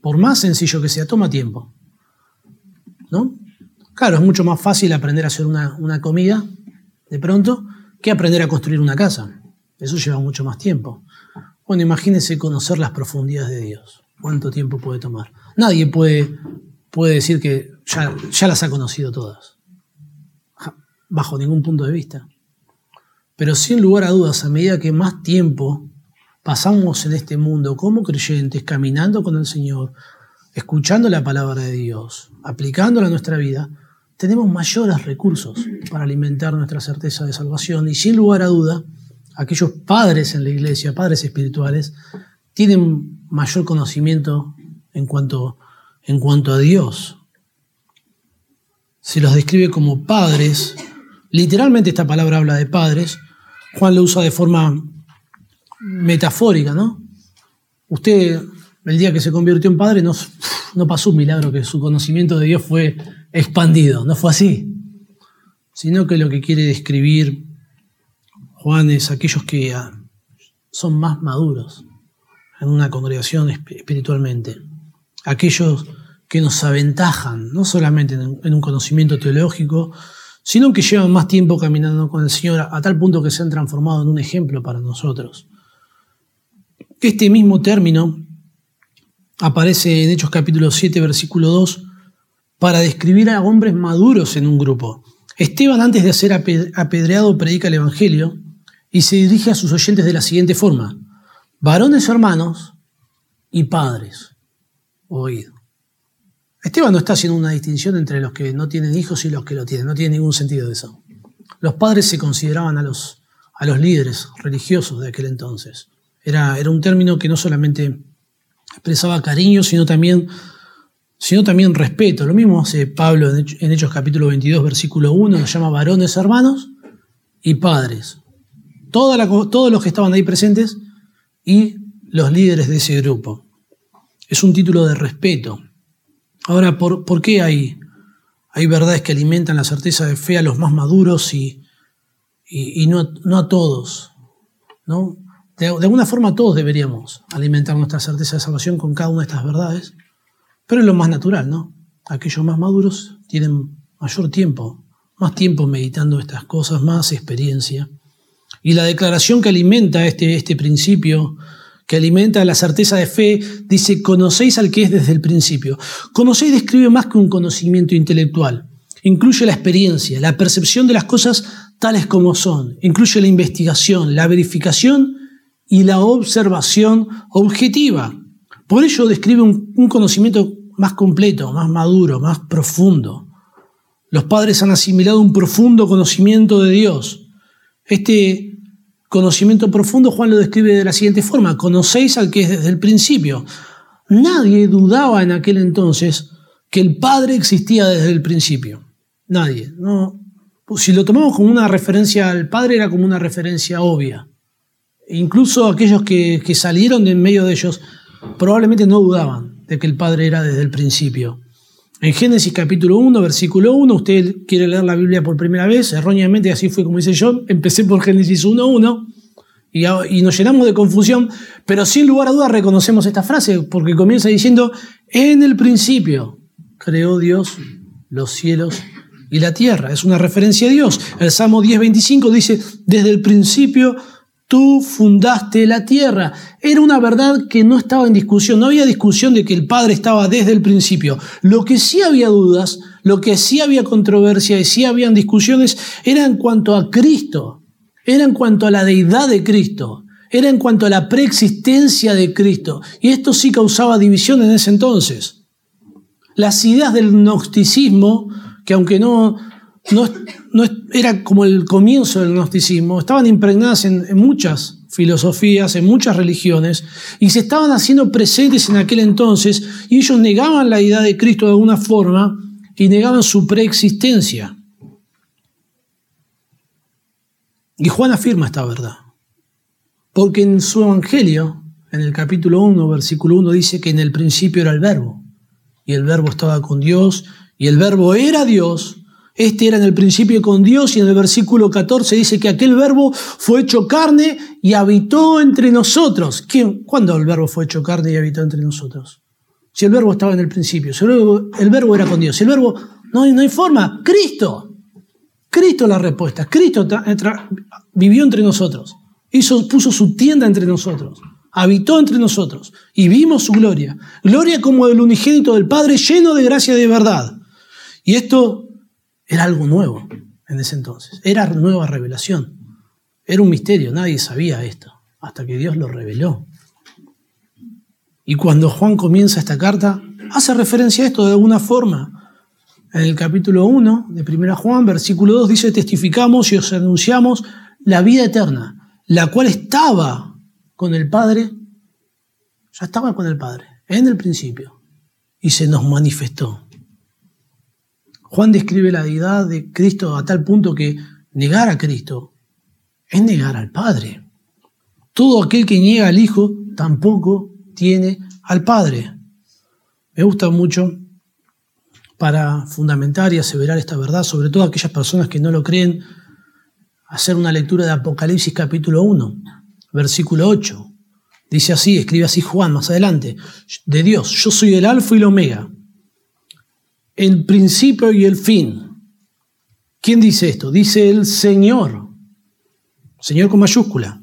por más sencillo que sea, toma tiempo. ¿No? Claro, es mucho más fácil aprender a hacer una, una comida de pronto que aprender a construir una casa. Eso lleva mucho más tiempo. Bueno, imagínese conocer las profundidades de Dios. ¿Cuánto tiempo puede tomar? Nadie puede, puede decir que ya, ya las ha conocido todas, bajo ningún punto de vista. Pero sin lugar a dudas, a medida que más tiempo pasamos en este mundo como creyentes, caminando con el Señor, escuchando la palabra de Dios, aplicándola a nuestra vida, tenemos mayores recursos para alimentar nuestra certeza de salvación y sin lugar a duda, aquellos padres en la iglesia, padres espirituales, tienen mayor conocimiento en cuanto, en cuanto a Dios. Se los describe como padres, literalmente esta palabra habla de padres, Juan lo usa de forma metafórica, ¿no? Usted, el día que se convirtió en padre, no, no pasó un milagro que su conocimiento de Dios fue expandido, no fue así, sino que lo que quiere describir Juan es aquellos que ah, son más maduros en una congregación espiritualmente, aquellos que nos aventajan, no solamente en un conocimiento teológico, sino que llevan más tiempo caminando con el Señor a tal punto que se han transformado en un ejemplo para nosotros. Este mismo término aparece en Hechos capítulo 7, versículo 2, para describir a hombres maduros en un grupo. Esteban, antes de ser apedreado, predica el Evangelio y se dirige a sus oyentes de la siguiente forma. Varones hermanos y padres. Oído. Esteban no está haciendo una distinción entre los que no tienen hijos y los que lo tienen. No tiene ningún sentido eso. Los padres se consideraban a los, a los líderes religiosos de aquel entonces. Era, un término que no solamente expresaba cariño, sino también, sino también respeto. Lo mismo hace Pablo en Hechos capítulo 22, versículo 1, nos llama varones hermanos y padres. Todos los que estaban ahí presentes y los líderes de ese grupo. Es un título de respeto. Ahora, ¿por, qué hay, hay verdades que alimentan la certeza de fe a los más maduros y, y, no, no, a todos? ¿no? De, alguna forma todos deberíamos alimentar nuestra certeza de salvación con cada una de estas verdades, pero es lo más natural, ¿no? Aquellos más maduros tienen mayor tiempo, más tiempo meditando estas cosas, más experiencia. Y la declaración que alimenta este, este principio, que alimenta la certeza de fe, dice, conocéis al que es desde el principio. Conocéis describe más que un conocimiento intelectual. Incluye la experiencia, la percepción de las cosas tales como son. Incluye la investigación, la verificación y la observación objetiva. Por ello describe un, un conocimiento más completo, más maduro, más profundo. Los padres han asimilado un profundo conocimiento de Dios. Este conocimiento profundo Juan lo describe de la siguiente forma, conocéis al que es desde el principio. Nadie dudaba en aquel entonces que el Padre existía desde el principio. Nadie. No, si lo tomamos como una referencia al Padre, era como una referencia obvia. E incluso aquellos que, que salieron de en medio de ellos probablemente no dudaban de que el Padre era desde el principio. En Génesis capítulo 1, versículo 1, usted quiere leer la Biblia por primera vez, erróneamente así fue como dice yo, empecé por Génesis 1, 1 y, y nos llenamos de confusión, pero sin lugar a dudas reconocemos esta frase porque comienza diciendo, en el principio creó Dios los cielos y la tierra. Es una referencia a Dios. El Salmo 10.25 dice, desde el principio tú fundaste la tierra. Era una verdad que no estaba en discusión, no había discusión de que el Padre estaba desde el principio. Lo que sí había dudas, lo que sí había controversia y sí habían discusiones era en cuanto a Cristo, era en cuanto a la deidad de Cristo, era en cuanto a la preexistencia de Cristo. Y esto sí causaba división en ese entonces. Las ideas del gnosticismo que aunque no, no, era como el comienzo del gnosticismo, estaban impregnadas en, en muchas filosofías, en muchas religiones, y se estaban haciendo presentes en aquel entonces, y ellos negaban la idea de Cristo de alguna forma y negaban su preexistencia. Y Juan afirma esta verdad, porque en su Evangelio, en el capítulo 1, versículo 1, dice que en el principio era el verbo, y el verbo estaba con Dios, y el verbo era Dios, este era en el principio con Dios y en el versículo 14 dice que aquel verbo fue hecho carne y habitó entre nosotros. ¿Quién? ¿Cuándo el verbo fue hecho carne y habitó entre nosotros? Si el verbo estaba en el principio, si el verbo, era con Dios, si el verbo no hay, no hay forma, Cristo. Cristo la respuesta. Cristo vivió entre nosotros. Hizo, puso su tienda entre nosotros. Habitó entre nosotros y vimos su gloria. Gloria como el unigénito del Padre lleno de gracia y de verdad. Y esto era algo nuevo en ese entonces. Era nueva revelación. Era un misterio, nadie sabía esto, hasta que Dios lo reveló. Y cuando Juan comienza esta carta, hace referencia a esto de alguna forma. En el capítulo 1 de 1 Juan, versículo 2, dice, testificamos y os anunciamos la vida eterna, la cual estaba con el Padre, ya estaba con el Padre, en el principio, y se nos manifestó. Juan describe la deidad de Cristo a tal punto que negar a Cristo es negar al Padre. Todo aquel que niega al Hijo tampoco tiene al Padre. Me gusta mucho para fundamentar y aseverar esta verdad, sobre todo aquellas personas que no lo creen, hacer una lectura de Apocalipsis capítulo 1, versículo 8. Dice así, escribe así Juan más adelante, de Dios, yo soy el alfa y el omega, el principio y el fin. ¿Quién dice esto? Dice el Señor. Señor con mayúscula.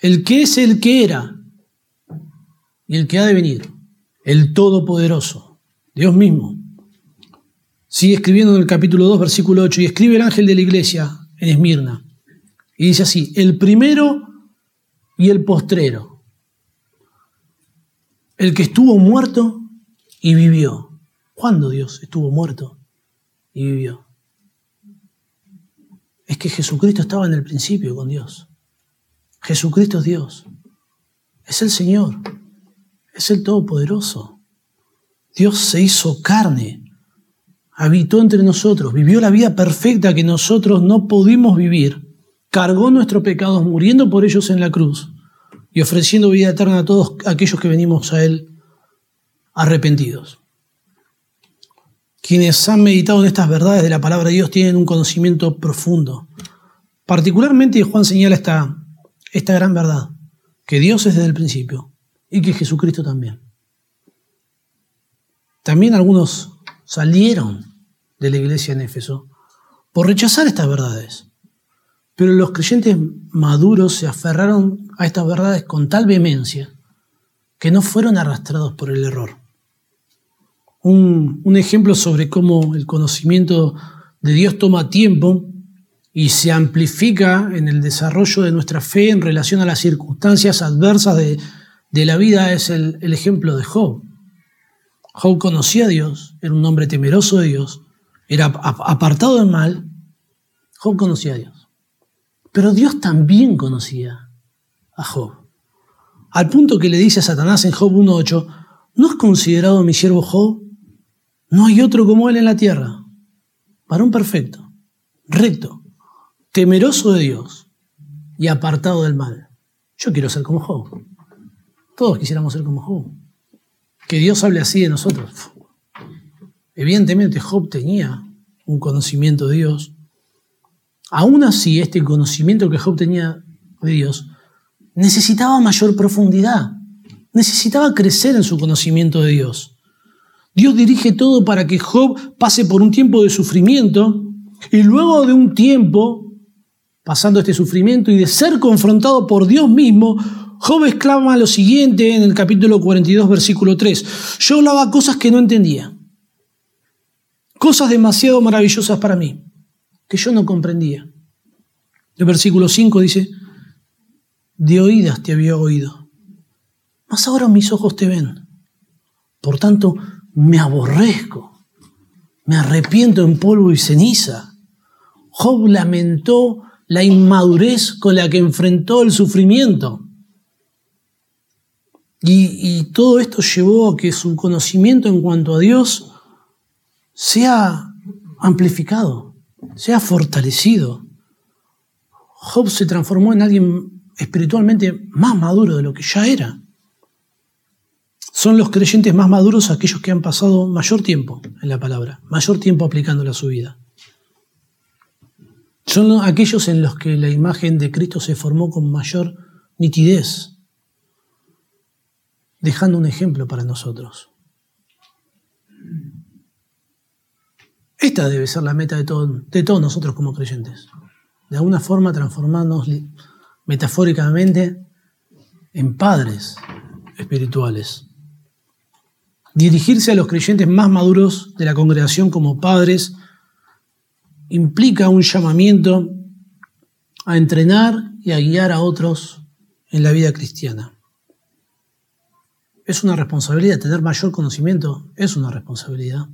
El que es el que era y el que ha de venir. El Todopoderoso. Dios mismo. Sigue escribiendo en el capítulo 2, versículo 8, y escribe el ángel de la iglesia en Esmirna. Y dice así, el primero y el postrero. El que estuvo muerto y vivió. ¿Cuándo Dios estuvo muerto y vivió? Es que Jesucristo estaba en el principio con Dios. Jesucristo es Dios. Es el Señor. Es el Todopoderoso. Dios se hizo carne. Habitó entre nosotros. Vivió la vida perfecta que nosotros no pudimos vivir. Cargó nuestros pecados muriendo por ellos en la cruz y ofreciendo vida eterna a todos aquellos que venimos a Él arrepentidos. Quienes han meditado en estas verdades de la palabra de Dios tienen un conocimiento profundo. Particularmente Juan señala esta, esta gran verdad, que Dios es desde el principio y que Jesucristo también. También algunos salieron de la iglesia en Éfeso por rechazar estas verdades. Pero los creyentes maduros se aferraron a estas verdades con tal vehemencia que no fueron arrastrados por el error un, ejemplo sobre cómo el conocimiento de Dios toma tiempo y se amplifica en el desarrollo de nuestra fe en relación a las circunstancias adversas de, la vida es el, el ejemplo de Job. Job conocía a Dios, era un hombre temeroso de Dios, era apartado del mal. Job conocía a Dios. Pero Dios también conocía a Job. Al punto que le dice a Satanás en Job 1.8, ¿no has considerado a mi siervo Job? No hay otro como él en la tierra. Varón perfecto, recto, temeroso de Dios y apartado del mal. Yo quiero ser como Job. Todos quisiéramos ser como Job. Que Dios hable así de nosotros. Evidentemente Job tenía un conocimiento de Dios. Aún así, este conocimiento que Job tenía de Dios necesitaba mayor profundidad, necesitaba crecer en su conocimiento de Dios. Dios dirige todo para que Job pase por un tiempo de sufrimiento y luego de un tiempo, pasando este sufrimiento y de ser confrontado por Dios mismo, Job exclama lo siguiente en el capítulo 42, versículo 3. Yo hablaba cosas que no entendía cosas demasiado maravillosas para mí, que yo no comprendía. El versículo 5 dice, de oídas te había oído, mas ahora mis ojos te ven. Por tanto, me aborrezco, me arrepiento en polvo y ceniza. Job lamentó la inmadurez con la que enfrentó el sufrimiento. Y, todo esto llevó a que su conocimiento en cuanto a Dios sea amplificado, sea fortalecido. Job se transformó en alguien espiritualmente más maduro de lo que ya era. Son los creyentes más maduros aquellos que han pasado mayor tiempo en la palabra, mayor tiempo aplicándola a su vida. Son aquellos en los que la imagen de Cristo se formó con mayor nitidez, dejando un ejemplo para nosotros. Esta debe ser la meta de, de todos nosotros como creyentes. De alguna forma transformarnos metafóricamente en padres espirituales. Dirigirse a los creyentes más maduros de la congregación como padres implica un llamamiento a entrenar y a guiar a otros en la vida cristiana. Es una responsabilidad, tener mayor conocimiento es una responsabilidad.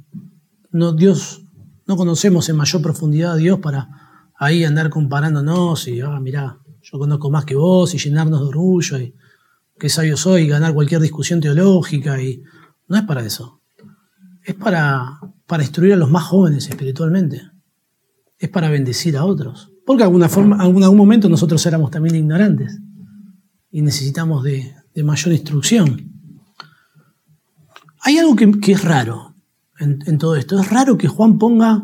No, Dios no conocemos en mayor profundidad a Dios para ahí andar comparándonos y, ah, mirá, yo conozco más que vos y llenarnos de orgullo y qué sabio soy y ganar cualquier discusión teológica y no es para eso. Es para, para instruir a los más jóvenes espiritualmente. Es para bendecir a otros. Porque en alguna forma, en algún momento nosotros éramos también ignorantes y necesitamos de, mayor instrucción. Hay algo que, que es raro en, todo esto. Es raro que Juan ponga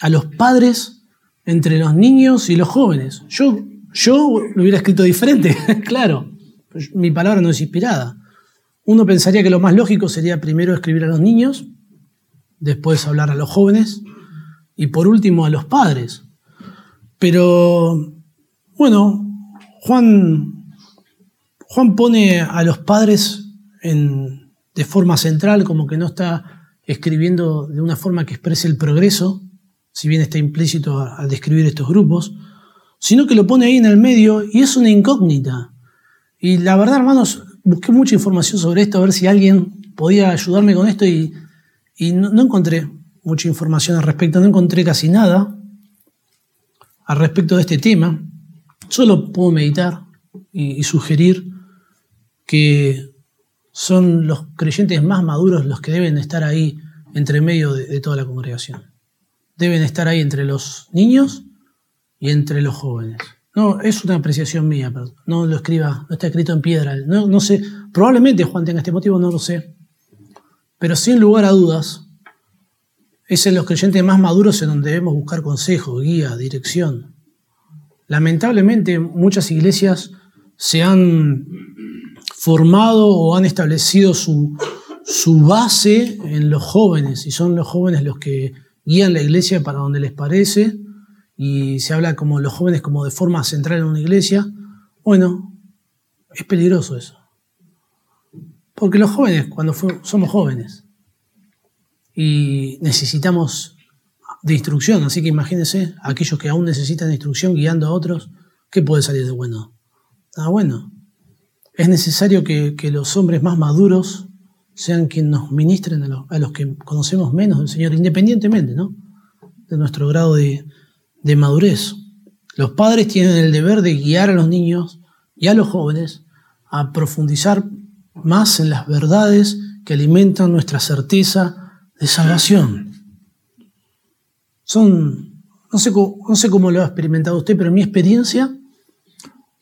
a los padres entre los niños y los jóvenes. Yo, yo lo hubiera escrito diferente, claro. Mi palabra no es inspirada. Uno pensaría que lo más lógico sería primero escribir a los niños, después hablar a los jóvenes y por último a los padres. Pero, bueno, Juan, Juan pone a los padres en, de forma central, como que no está escribiendo de una forma que exprese el progreso, si bien está implícito al describir estos grupos, sino que lo pone ahí en el medio y es una incógnita. Y la verdad, hermanos, busqué mucha información sobre esto, a ver si alguien podía ayudarme con esto y, no, encontré mucha información al respecto, no encontré casi nada al respecto de este tema. Solo puedo meditar y sugerir que son los creyentes más maduros los que deben estar ahí entre medio de, toda la congregación. Deben estar ahí entre los niños y entre los jóvenes. No, es una apreciación mía, pero no lo escriba, no está escrito en piedra. No, sé, probablemente Juan tenga este motivo, no lo sé. Pero sin lugar a dudas, es en los creyentes más maduros en donde debemos buscar consejo, guía, dirección. Lamentablemente, muchas iglesias se han formado o han establecido su, base en los jóvenes, y son los jóvenes los que guían la iglesia para donde les parece, y se habla como los jóvenes como de forma central en una iglesia, bueno, es peligroso eso. Porque los jóvenes, cuando somos jóvenes, y necesitamos de instrucción. Así que imagínense, aquellos que aún necesitan instrucción guiando a otros, ¿qué puede salir de bueno? Ah, bueno. Es necesario que, los hombres más maduros sean quienes nos ministren a los, que conocemos menos del Señor, independientemente ¿no? de nuestro grado de, de madurez. Los padres tienen el deber de guiar a los niños y a los jóvenes a profundizar más en las verdades que alimentan nuestra certeza de salvación. Son, no sé, no sé cómo lo ha experimentado usted, pero en mi experiencia,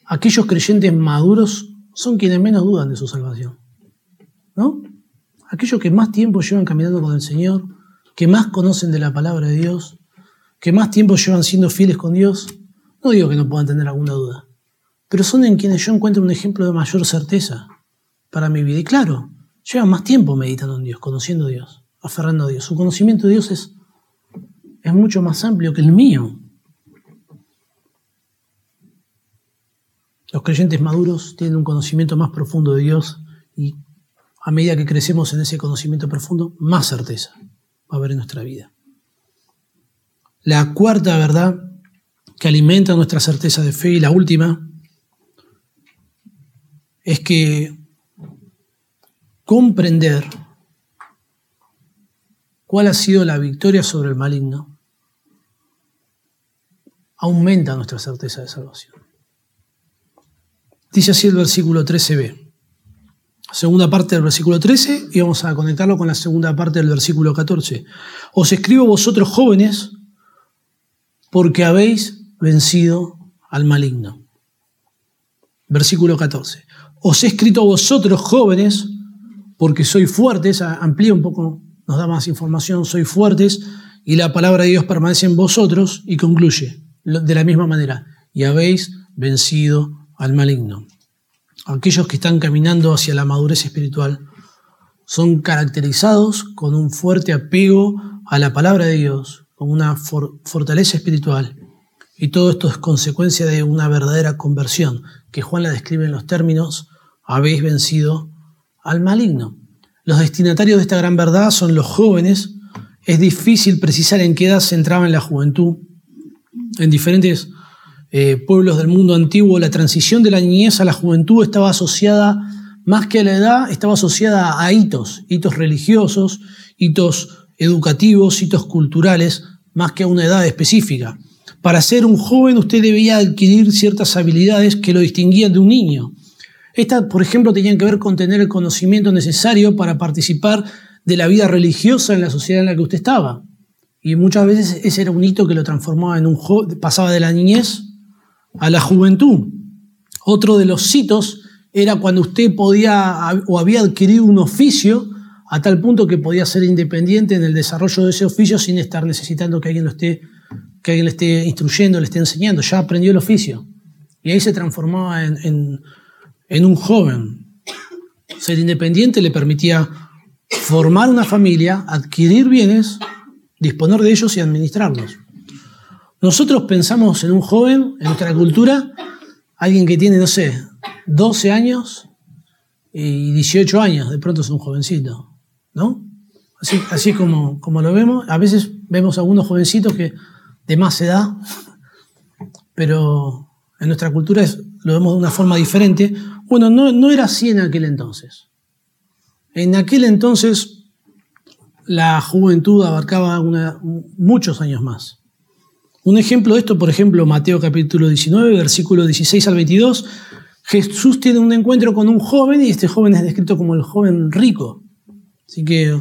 aquellos creyentes maduros son quienes menos dudan de su salvación. ¿No? Aquellos que más tiempo llevan caminando con el Señor, que más conocen de la palabra de Dios, que más tiempo llevan siendo fieles con Dios, no digo que no puedan tener alguna duda, pero son en quienes yo encuentro un ejemplo de mayor certeza para mi vida. Y claro, llevan más tiempo meditando en Dios, conociendo a Dios, aferrando a Dios. Su conocimiento de Dios es, es mucho más amplio que el mío. Los creyentes maduros tienen un conocimiento más profundo de Dios y a medida que crecemos en ese conocimiento profundo, más certeza va a haber en nuestra vida. La cuarta verdad que alimenta nuestra certeza de fe y la última es que comprender cuál ha sido la victoria sobre el maligno aumenta nuestra certeza de salvación. Dice así el versículo 13b. Segunda parte del versículo 13 y vamos a conectarlo con la segunda parte del versículo 14. Os escribo vosotros jóvenes porque habéis vencido al maligno. Versículo 14. Os he escrito a vosotros jóvenes porque sois fuertes, amplía un poco, nos da más información, sois fuertes y la palabra de Dios permanece en vosotros y concluye de la misma manera, y habéis vencido al maligno. Aquellos que están caminando hacia la madurez espiritual son caracterizados con un fuerte apego a la palabra de Dios, con una fortaleza espiritual. Y todo esto es consecuencia de una verdadera conversión, que Juan la describe en los términos, habéis vencido al maligno. Los destinatarios de esta gran verdad son los jóvenes. Es difícil precisar en qué edad se entraba en la juventud. En diferentes eh, pueblos del mundo antiguo, la transición de la niñez a la juventud estaba asociada, más que a la edad, estaba asociada a hitos, hitos religiosos, hitos educativos, hitos culturales, más que a una edad específica. Para ser un joven usted debía adquirir ciertas habilidades que lo distinguían de un niño. Estas, por ejemplo, tenían que ver con tener el conocimiento necesario para participar de la vida religiosa en la sociedad en la que usted estaba. Y muchas veces ese era un hito que lo transformaba en un pasaba de la niñez a la juventud. Otro de los hitos era cuando usted podía o había adquirido un oficio a tal punto que podía ser independiente en el desarrollo de ese oficio sin estar necesitando que alguien lo esté, que alguien le esté instruyendo, le esté enseñando. Ya aprendió el oficio. Y ahí se transformaba en en un joven. Ser independiente le permitía formar una familia, adquirir bienes, disponer de ellos y administrarlos. Nosotros pensamos en un joven, en nuestra cultura, alguien que tiene, no sé, 12 años y 18 años, de pronto es un jovencito, ¿no? Así, así como, como lo vemos, a veces vemos a algunos jovencitos que de más edad, pero en nuestra cultura lo vemos de una forma diferente. Bueno, no, era así en aquel entonces. En aquel entonces la juventud abarcaba muchos años más. Un ejemplo de esto, por ejemplo, Mateo capítulo 19, versículo 16 al 22, Jesús tiene un encuentro con un joven y este joven es descrito como el joven rico. Así que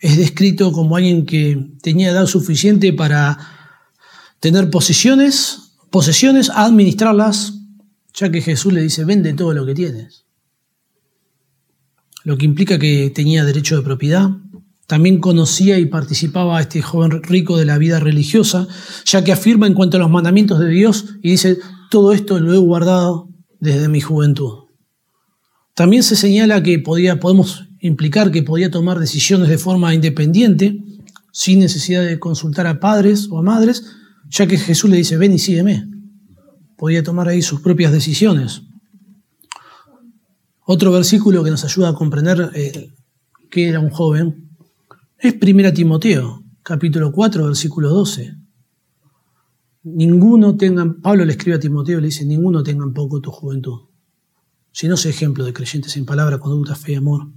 es descrito como alguien que tenía edad suficiente para tener posesiones, posesiones, administrarlas, ya que Jesús le dice, vende todo lo que tienes. Lo que implica que tenía derecho de propiedad. También conocía y participaba este joven rico de la vida religiosa, ya que afirma en cuanto a los mandamientos de Dios y dice, todo esto lo he guardado desde mi juventud. También se señala que podía, podemos implicar que podía tomar decisiones de forma independiente, sin necesidad de consultar a padres o a madres, ya que Jesús le dice, ven y sígueme podía tomar ahí sus propias decisiones. Otro versículo que nos ayuda a comprender eh, que era un joven es 1 Timoteo, capítulo 4, versículo 12. Ninguno tenga, Pablo le escribe a Timoteo, le dice, ninguno tenga en poco tu juventud. Si no es ejemplo de creyentes sin palabra, conducta, fe, amor,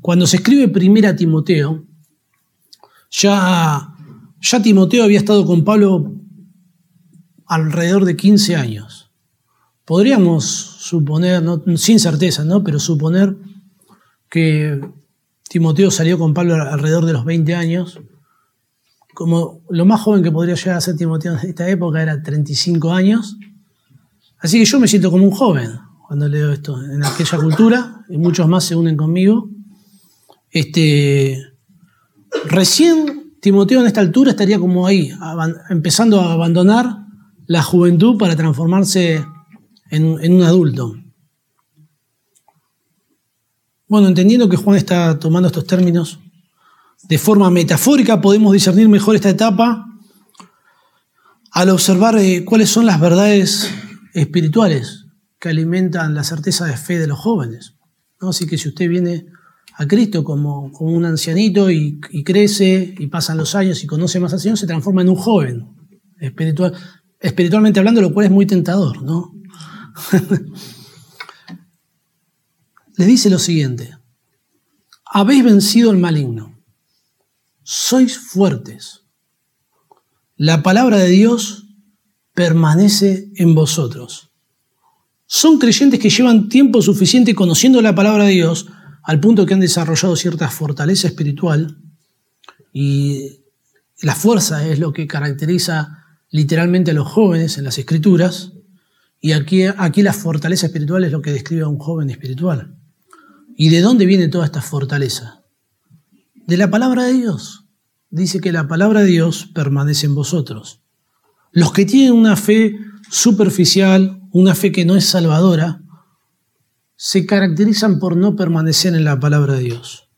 Cuando se escribe primera Timoteo, ya, ya Timoteo había estado con Pablo alrededor de 15 años. Podríamos suponer, sin certeza, ¿no? pero suponer que Timoteo salió con Pablo alrededor de los 20 años. Como lo más joven que podría llegar a ser Timoteo en esta época era 35 años. Así que yo me siento como un joven cuando leo esto en aquella cultura, y muchos más se unen conmigo. Este, recién Timoteo en esta altura estaría como ahí, empezando a abandonar la juventud para transformarse en, un adulto. Bueno, entendiendo que Juan está tomando estos términos de forma metafórica, podemos discernir mejor esta etapa al observar eh, cuáles son las verdades espirituales que alimentan la certeza de fe de los jóvenes. Así que si usted viene a Cristo como, como un ancianito y, crece y pasan los años y conoce más al Señor, se transforma en un joven espiritual espiritualmente hablando, lo cual es muy tentador, ¿no? Le dice lo siguiente, habéis vencido el maligno, sois fuertes, la palabra de Dios permanece en vosotros. Son creyentes que llevan tiempo suficiente conociendo la palabra de Dios al punto que han desarrollado cierta fortaleza espiritual y la fuerza es lo que caracteriza literalmente a los jóvenes en las escrituras, y aquí, aquí la fortaleza espiritual es lo que describe a un joven espiritual. ¿Y de dónde viene toda esta fortaleza? De la palabra de Dios. Dice que la palabra de Dios permanece en vosotros. Los que tienen una fe superficial, una fe que no es salvadora, se caracterizan por no permanecer en la palabra de Dios,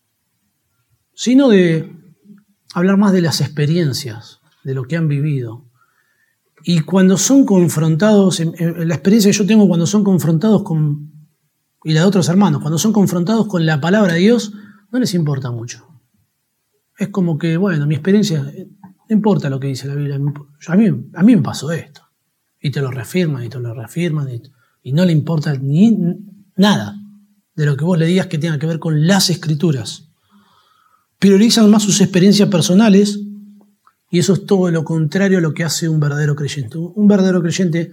sino de hablar más de las experiencias, de lo que han vivido, y cuando son confrontados, la experiencia que yo tengo cuando son confrontados con, y la de otros hermanos, cuando son confrontados con la palabra de Dios, no les importa mucho. Es como que, bueno, mi experiencia, no importa lo que dice la Biblia, a mí, a mí me pasó esto. Y te lo reafirman y te lo reafirman y, no le importa ni nada de lo que vos le digas que tenga que ver con las escrituras. Priorizan más sus experiencias personales y eso es todo lo contrario a lo que hace un verdadero creyente. Un verdadero creyente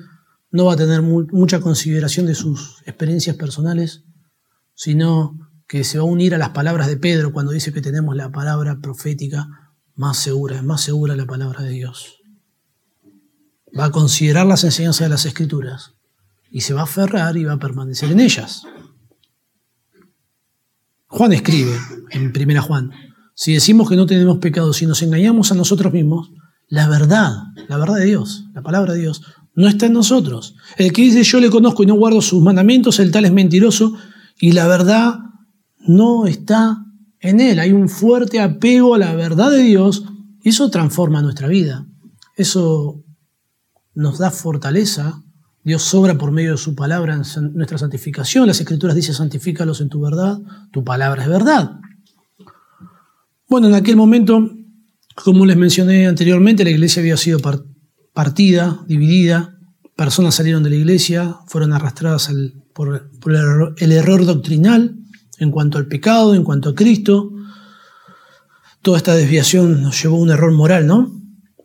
no va a tener mucha consideración de sus experiencias personales, sino que se va a unir a las palabras de Pedro cuando dice que tenemos la palabra profética más segura, es más segura la palabra de Dios. Va a considerar las enseñanzas de las escrituras y se va a aferrar y va a permanecer en ellas. Juan escribe en Primera Juan, si decimos que no tenemos pecado, si nos engañamos a nosotros mismos, la verdad, la verdad de Dios, la palabra de Dios, no está en nosotros. El que dice yo le conozco y no guardo sus mandamientos, el tal es mentiroso y la verdad no está en él. Hay un fuerte apego a la verdad de Dios y eso transforma nuestra vida. Eso nos da fortaleza. Dios sobra por medio de su palabra en nuestra santificación. Las escrituras dicen santifícalos en tu verdad. Tu palabra es verdad. Bueno, en aquel momento, como les mencioné anteriormente, la iglesia había sido partida, dividida, personas salieron de la iglesia, fueron arrastradas por, el, error, doctrinal en cuanto al pecado, en cuanto a Cristo. Toda esta desviación nos llevó a un error moral, ¿no?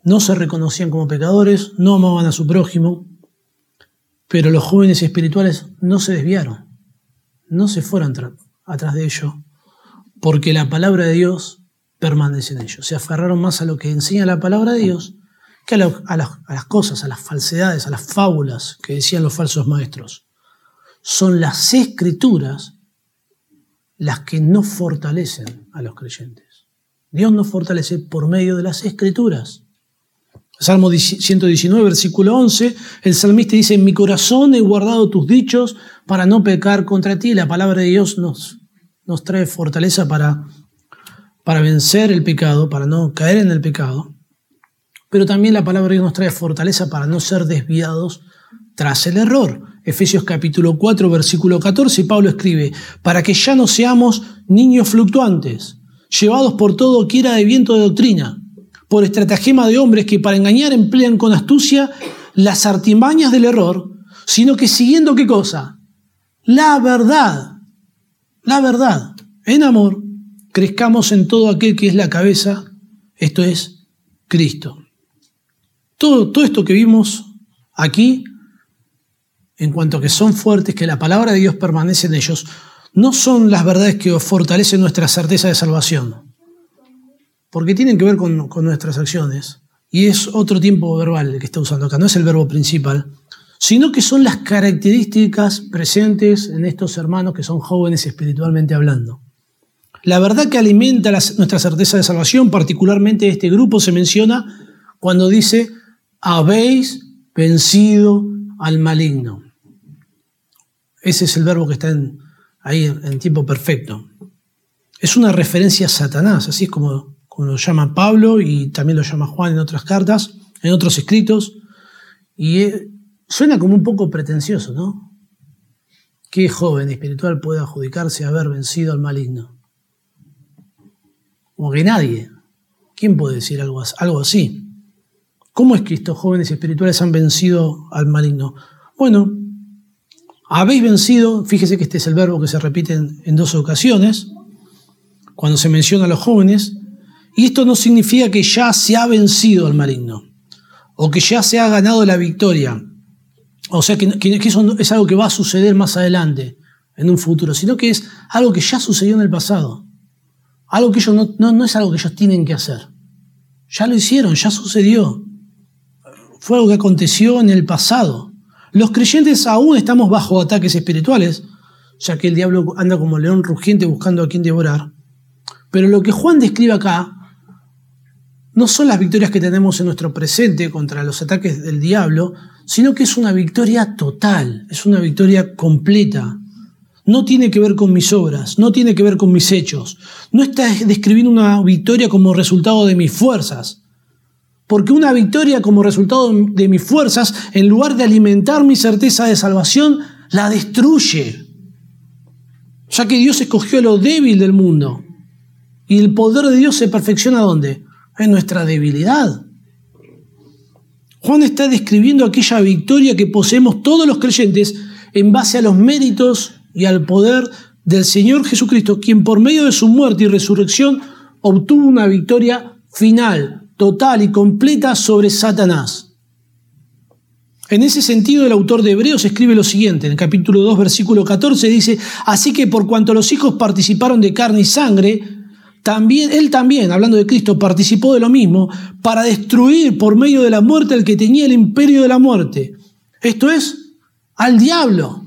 No se reconocían como pecadores, no amaban a su prójimo, pero los jóvenes espirituales no se desviaron, no se fueron atrás de ello, porque la palabra de Dios permanecen en ellos. Se aferraron más a lo que enseña la palabra de Dios que a, las cosas, a las falsedades, a las fábulas que decían los falsos maestros. Son las escrituras las que no fortalecen a los creyentes. Dios nos fortalece por medio de las escrituras. Salmo 119, versículo 11, el salmista dice, en mi corazón he guardado tus dichos para no pecar contra ti. La palabra de Dios nos, nos trae fortaleza para para vencer el pecado, para no caer en el pecado, pero también la palabra de Dios nos trae fortaleza para no ser desviados tras el error. Efesios capítulo 4, versículo 14, Pablo escribe, para que ya no seamos niños fluctuantes, llevados por todo quiera de viento de doctrina, por estratagema de hombres que para engañar emplean con astucia las artimañas del error, sino que siguiendo qué cosa? La verdad, la verdad, en amor, crezcamos en todo aquel que es la cabeza, esto es Cristo. Todo, todo esto que vimos aquí, en cuanto a que son fuertes, que la palabra de Dios permanece en ellos, no son las verdades que fortalecen nuestra certeza de salvación, porque tienen que ver con, nuestras acciones. Y es otro tiempo verbal el que está usando acá, no es el verbo principal, sino que son las características presentes en estos hermanos que son jóvenes espiritualmente hablando. La verdad que alimenta nuestra certeza de salvación, particularmente este grupo se menciona cuando dice, habéis vencido al maligno. Ese es el verbo que está ahí en tiempo perfecto. Es una referencia a Satanás, así es como, como lo llama Pablo y también lo llama Juan en otras cartas, en otros escritos. Y eh, suena como un poco pretencioso, ¿no? ¿Qué joven espiritual puede adjudicarse haber vencido al maligno? Como que nadie. ¿Quién puede decir algo así? ¿Cómo es que estos jóvenes espirituales han vencido al maligno? Bueno, habéis vencido, fíjese que este es el verbo que se repite en, dos ocasiones, cuando se menciona a los jóvenes, y esto no significa que ya se ha vencido al maligno, o que ya se ha ganado la victoria, o sea que, eso es algo que va a suceder más adelante, en un futuro, sino que es algo que ya sucedió en el pasado, algo que ellos no, no, no es algo que ellos tienen que hacer, ya lo hicieron, ya sucedió, fue algo que aconteció en el pasado. Los creyentes aún estamos bajo ataques espirituales, ya que el diablo anda como león rugiente buscando a quien devorar. Pero lo que Juan describe acá no son las victorias que tenemos en nuestro presente contra los ataques del diablo, sino que es una victoria total, es una victoria completa. No tiene que ver con mis obras, no tiene que ver con mis hechos. No está describiendo una victoria como resultado de mis fuerzas, porque una victoria como resultado de mis fuerzas, en lugar de alimentar mi certeza de salvación, la destruye. Ya que Dios escogió lo débil del mundo. Y el poder de Dios se perfecciona ¿dónde? En nuestra debilidad. Juan está describiendo aquella victoria que poseemos todos los creyentes en base a los méritos y al poder del Señor Jesucristo, quien por medio de su muerte y resurrección obtuvo una victoria final, total y completa sobre Satanás. En ese sentido, el autor de Hebreos escribe lo siguiente, en el capítulo 2, versículo 14, dice, así que por cuanto los hijos participaron de carne y sangre, también, él también, hablando de Cristo, participó de lo mismo para destruir por medio de la muerte al que tenía el imperio de la muerte. Esto es, al diablo.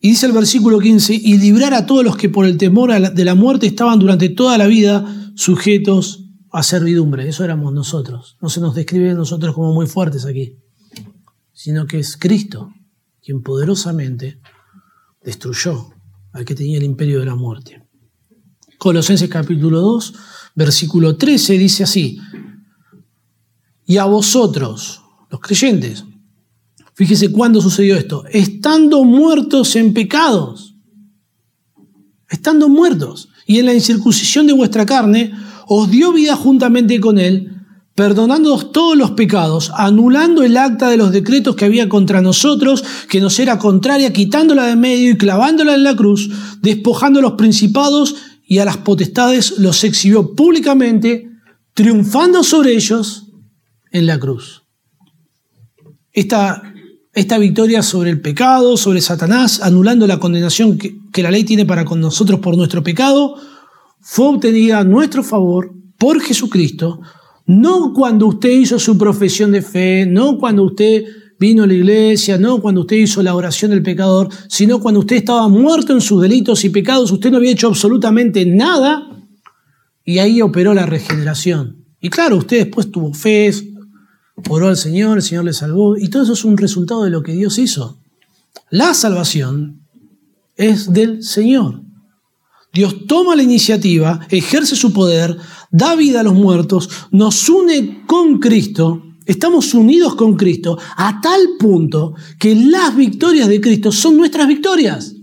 Y dice el versículo 15, y librar a todos los que por el temor de la muerte estaban durante toda la vida sujetos a servidumbre. Eso éramos nosotros. No se nos describe nosotros como muy fuertes aquí, sino que es Cristo quien poderosamente destruyó al que tenía el imperio de la muerte. Colosenses capítulo 2, versículo 13 dice así, y a vosotros, los creyentes, fíjese cuándo sucedió esto, estando muertos en pecados, estando muertos, y en la incircuncisión de vuestra carne, os dio vida juntamente con él, perdonándonos todos los pecados, anulando el acta de los decretos que había contra nosotros, que nos era contraria, quitándola de medio y clavándola en la cruz, despojando los principados y a las potestades, los exhibió públicamente, triunfando sobre ellos en la cruz. Esta, esta victoria sobre el pecado, sobre Satanás, anulando la condenación que, que la ley tiene para con nosotros por nuestro pecado, fue obtenida a nuestro favor por Jesucristo, no cuando usted hizo su profesión de fe, no cuando usted vino a la iglesia, no cuando usted hizo la oración del pecador, sino cuando usted estaba muerto en sus delitos y pecados, usted no había hecho absolutamente nada y ahí operó la regeneración. Y claro, usted después tuvo fe, oró al Señor, el Señor le salvó y todo eso es un resultado de lo que Dios hizo. La salvación es del Señor. Dios toma la iniciativa, ejerce su poder, da vida a los muertos, nos une con Cristo, estamos unidos con Cristo a tal punto que las victorias de Cristo son nuestras victorias.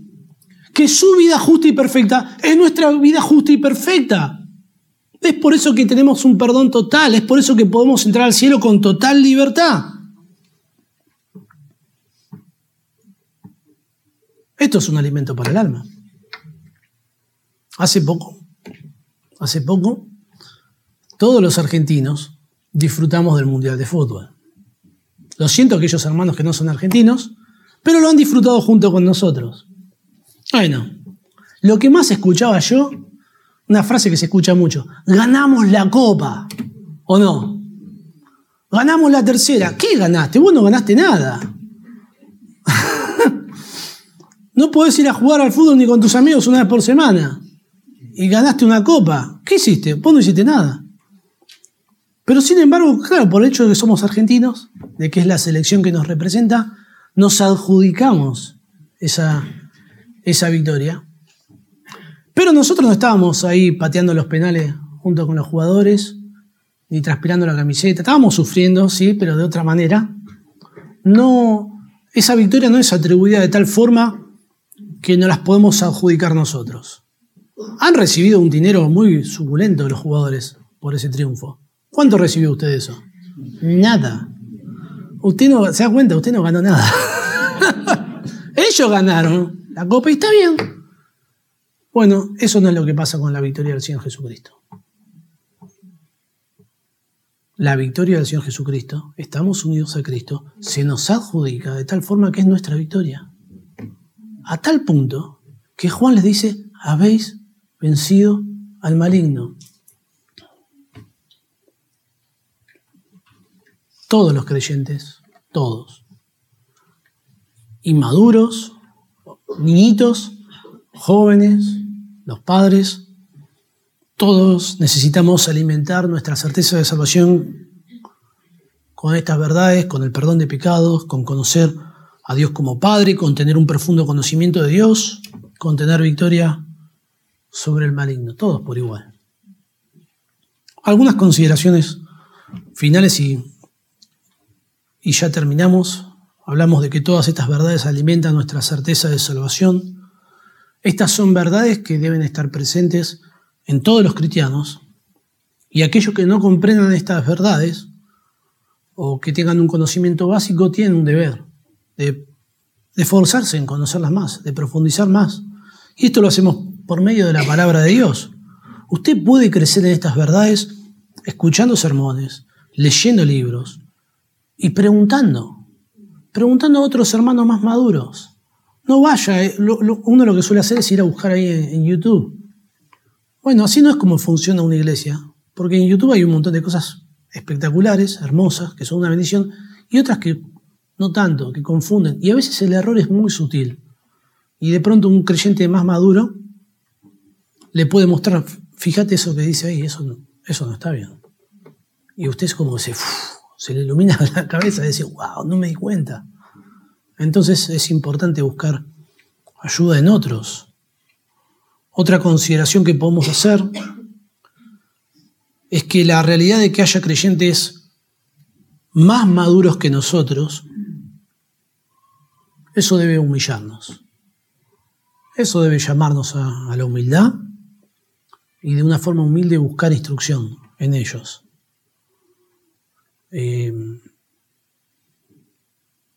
Que su vida justa y perfecta es nuestra vida justa y perfecta. Es por eso que tenemos un perdón total, es por eso que podemos entrar al cielo con total libertad. Esto es un alimento para el alma. Hace poco, hace poco, todos los argentinos disfrutamos del Mundial de Fútbol. Lo siento aquellos hermanos que no son argentinos, pero lo han disfrutado junto con nosotros. Bueno, lo que más escuchaba yo, una frase que se escucha mucho, ganamos la copa, ¿o no? Ganamos la tercera. ¿Qué ganaste? Vos no ganaste nada. no podés ir a jugar al fútbol ni con tus amigos una vez por semana. Y ganaste una copa. ¿Qué hiciste? Vos no hiciste nada. Pero sin embargo, claro, por el hecho de que somos argentinos, de que es la selección que nos representa, nos adjudicamos esa, esa victoria. Pero nosotros no estábamos ahí pateando los penales junto con los jugadores, ni transpirando la camiseta. Estábamos sufriendo, sí, pero de otra manera. No, esa victoria no es atribuida de tal forma que no las podemos adjudicar nosotros. Han recibido un dinero muy suculento los jugadores por ese triunfo. ¿Cuánto recibió usted eso? Nada. Usted no, se da cuenta, usted no ganó nada. Ellos ganaron la copa y está bien. Bueno, eso no es lo que pasa con la victoria del Señor Jesucristo. La victoria del Señor Jesucristo, estamos unidos a Cristo, se nos adjudica de tal forma que es nuestra victoria. A tal punto que Juan les dice, habéis vencido al maligno. Todos los creyentes, todos. Inmaduros, niñitos, jóvenes, los padres, todos necesitamos alimentar nuestra certeza de salvación con estas verdades, con el perdón de pecados, con conocer a Dios como Padre, con tener un profundo conocimiento de Dios, con tener victoria sobre el maligno, todos por igual. Algunas consideraciones finales y y ya terminamos. Hablamos de que todas estas verdades alimentan nuestra certeza de salvación. Estas son verdades que deben estar presentes en todos los cristianos. Y aquellos que no comprendan estas verdades o que tengan un conocimiento básico tienen un deber de, esforzarse en conocerlas más, de profundizar más. Y esto lo hacemos por medio de la palabra de Dios. Usted puede crecer en estas verdades escuchando sermones, leyendo libros, y preguntando, preguntando a otros hermanos más maduros. No vaya, eh, uno lo que suele hacer es ir a buscar ahí en, YouTube. Bueno, así no es como funciona una iglesia, porque en YouTube hay un montón de cosas espectaculares, hermosas, que son una bendición, y otras que no tanto, que confunden. Y a veces el error es muy sutil. Y de pronto un creyente más maduro le puede mostrar, fíjate eso que dice ahí, eso eso no está bien. Y usted es como se se le ilumina la cabeza y dice, wow, no me di cuenta. Entonces es importante buscar ayuda en otros. Otra consideración que podemos hacer es que la realidad de que haya creyentes más maduros que nosotros, eso debe humillarnos. Eso debe llamarnos a, la humildad y de una forma humilde buscar instrucción en ellos. Eh,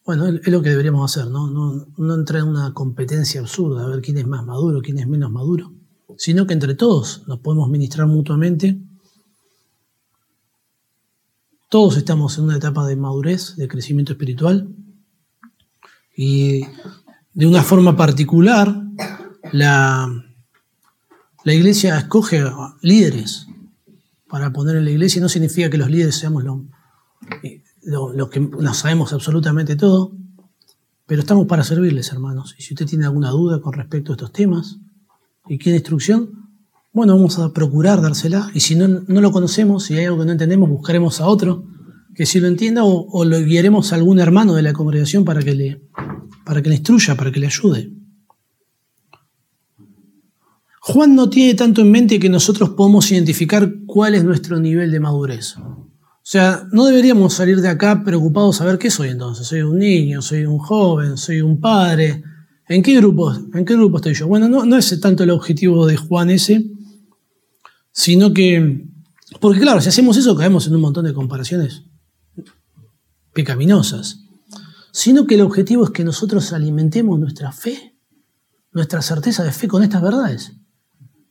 bueno, es lo que deberíamos hacer, ¿no? entrar en una competencia absurda, a ver quién es más maduro, quién es menos maduro, sino que entre todos nos podemos ministrar mutuamente. Todos estamos en una etapa de madurez, de crecimiento espiritual, y de una forma particular, la, iglesia escoge líderes para poner en la iglesia, no significa que los líderes seamos lo, que no sabemos absolutamente todo, pero estamos para servirles, hermanos. Y si usted tiene alguna duda con respecto a estos temas y quiere instrucción, bueno, vamos a procurar dársela. Y si no, no lo conocemos, si hay algo que no entendemos, buscaremos a otro que sí lo entienda o, lo guiaremos a algún hermano de la congregación para que, le, para que le instruya, para que le ayude. Juan no tiene tanto en mente que nosotros podamos identificar cuál es nuestro nivel de madurez. O sea, no deberíamos salir de acá preocupados a ver qué soy entonces. Soy un niño, soy un joven, soy un padre. ¿En qué grupo, en qué estoy yo? Bueno, no, no es tanto el objetivo de Juan ese, sino que Porque claro, si hacemos eso caemos en un montón de comparaciones pecaminosas. Sino que el objetivo es que nosotros alimentemos nuestra fe, nuestra certeza de fe con estas verdades.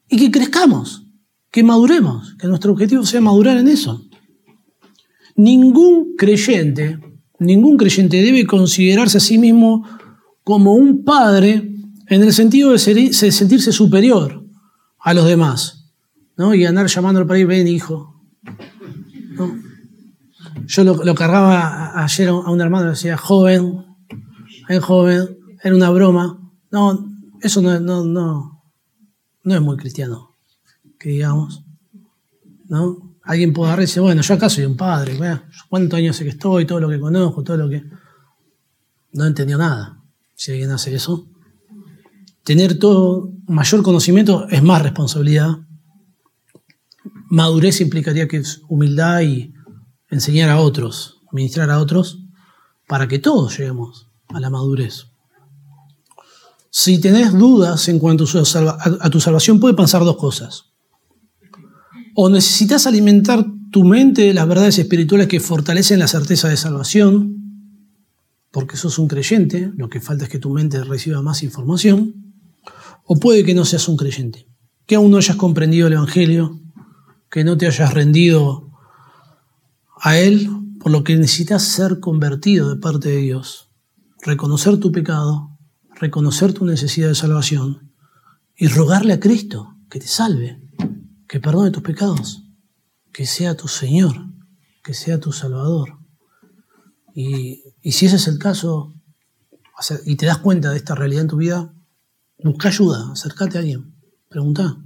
Y que crezcamos, que maduremos, que nuestro objetivo sea madurar en eso. Ningún creyente, ningún creyente debe considerarse a sí mismo como un padre en el sentido de, sentirse superior a los demás, ¿no? Y andar llamándolo para ir, ven hijo. Yo lo, cargaba ayer a un hermano, decía, joven, ven joven, era una broma. No, eso no, no, no, no es muy cristiano, que digamos, ¿no? Alguien puede agarrar y decir, bueno, yo acá soy un padre, ¿cuántos años sé que estoy, todo lo que conozco, todo lo que... No entendió nada, si alguien hace eso. Tener todo mayor conocimiento es más responsabilidad. Madurez implicaría que es humildad y enseñar a otros, ministrar a otros, para que todos lleguemos a la madurez. Si tenés dudas en cuanto a tu salvación, puede pasar dos cosas. O necesitas alimentar tu mente de las verdades espirituales que fortalecen la certeza de salvación, porque sos un creyente, lo que falta es que tu mente reciba más información, o puede que no seas un creyente, que aún no hayas comprendido el Evangelio, que no te hayas rendido a Él, por lo que necesitas ser convertido de parte de Dios, reconocer tu pecado, reconocer tu necesidad de salvación y rogarle a Cristo que te salve, que perdone tus pecados, que sea tu Señor, que sea tu Salvador. Y, si ese es el caso, y te das cuenta de esta realidad en tu vida, Busca ayuda, acércate a alguien, pregunta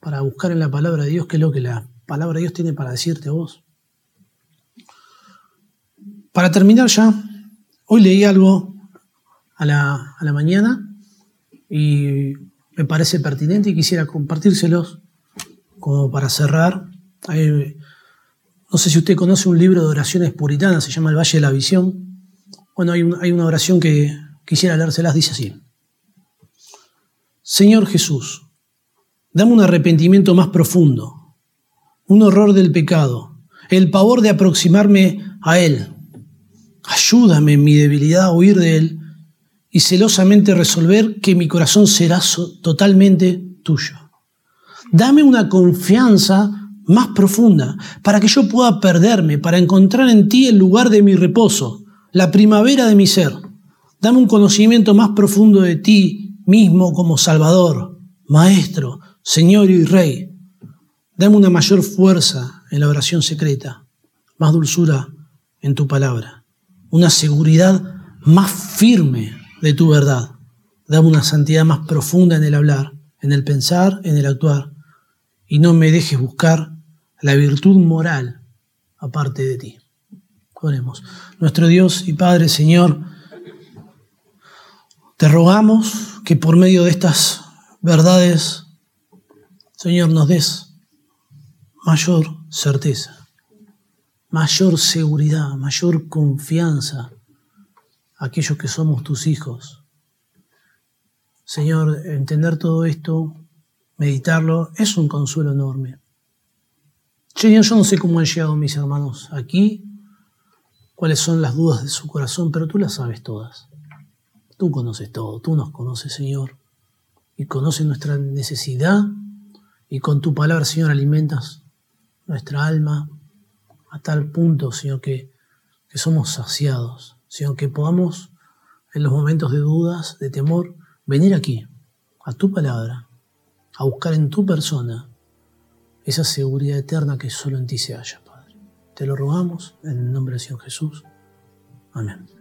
para buscar en la palabra de Dios qué es lo que la palabra de Dios tiene para decirte a vos. Para terminar ya, hoy leí algo a la mañana y me parece pertinente y quisiera compartírselos como para cerrar. no sé si usted conoce un libro de oraciones puritanas, se llama El Valle de la Visión. Bueno, hay, una oración que quisiera leérselas, dice así. Señor Jesús, dame un arrepentimiento más profundo, un horror del pecado, el pavor de aproximarme a Él. Ayúdame en mi debilidad a huir de Él y celosamente resolver que mi corazón será totalmente tuyo. Dame una confianza más profunda para que yo pueda perderme, para encontrar en ti el lugar de mi reposo, la primavera de mi ser. Dame un conocimiento más profundo de ti mismo como Salvador, Maestro, Señor y Rey. Dame una mayor fuerza en la oración secreta, más dulzura en tu palabra, una seguridad más firme de tu verdad. Dame una santidad más profunda en el hablar, en el pensar, en el actuar, y no me dejes buscar la virtud moral aparte de ti. Oremos. Nuestro Dios y Padre, Señor, te rogamos que por medio de estas verdades, Señor, nos des mayor certeza, mayor seguridad, mayor confianza a aquellos que somos tus hijos. Señor, entender todo esto, meditarlo, es un consuelo enorme. Señor, yo no sé cómo han llegado mis hermanos aquí, cuáles son las dudas de su corazón, pero tú las sabes todas. Tú conoces todo, tú nos conoces, Señor, y conoces nuestra necesidad, y con tu palabra, Señor, alimentas nuestra alma a tal punto, Señor, que, que somos saciados, Señor, que podamos en los momentos de dudas, de temor, venir aquí, a tu palabra, a buscar en tu persona esa seguridad eterna que solo en ti se halla, Padre. Te lo rogamos en el nombre del Señor Jesús. Amén.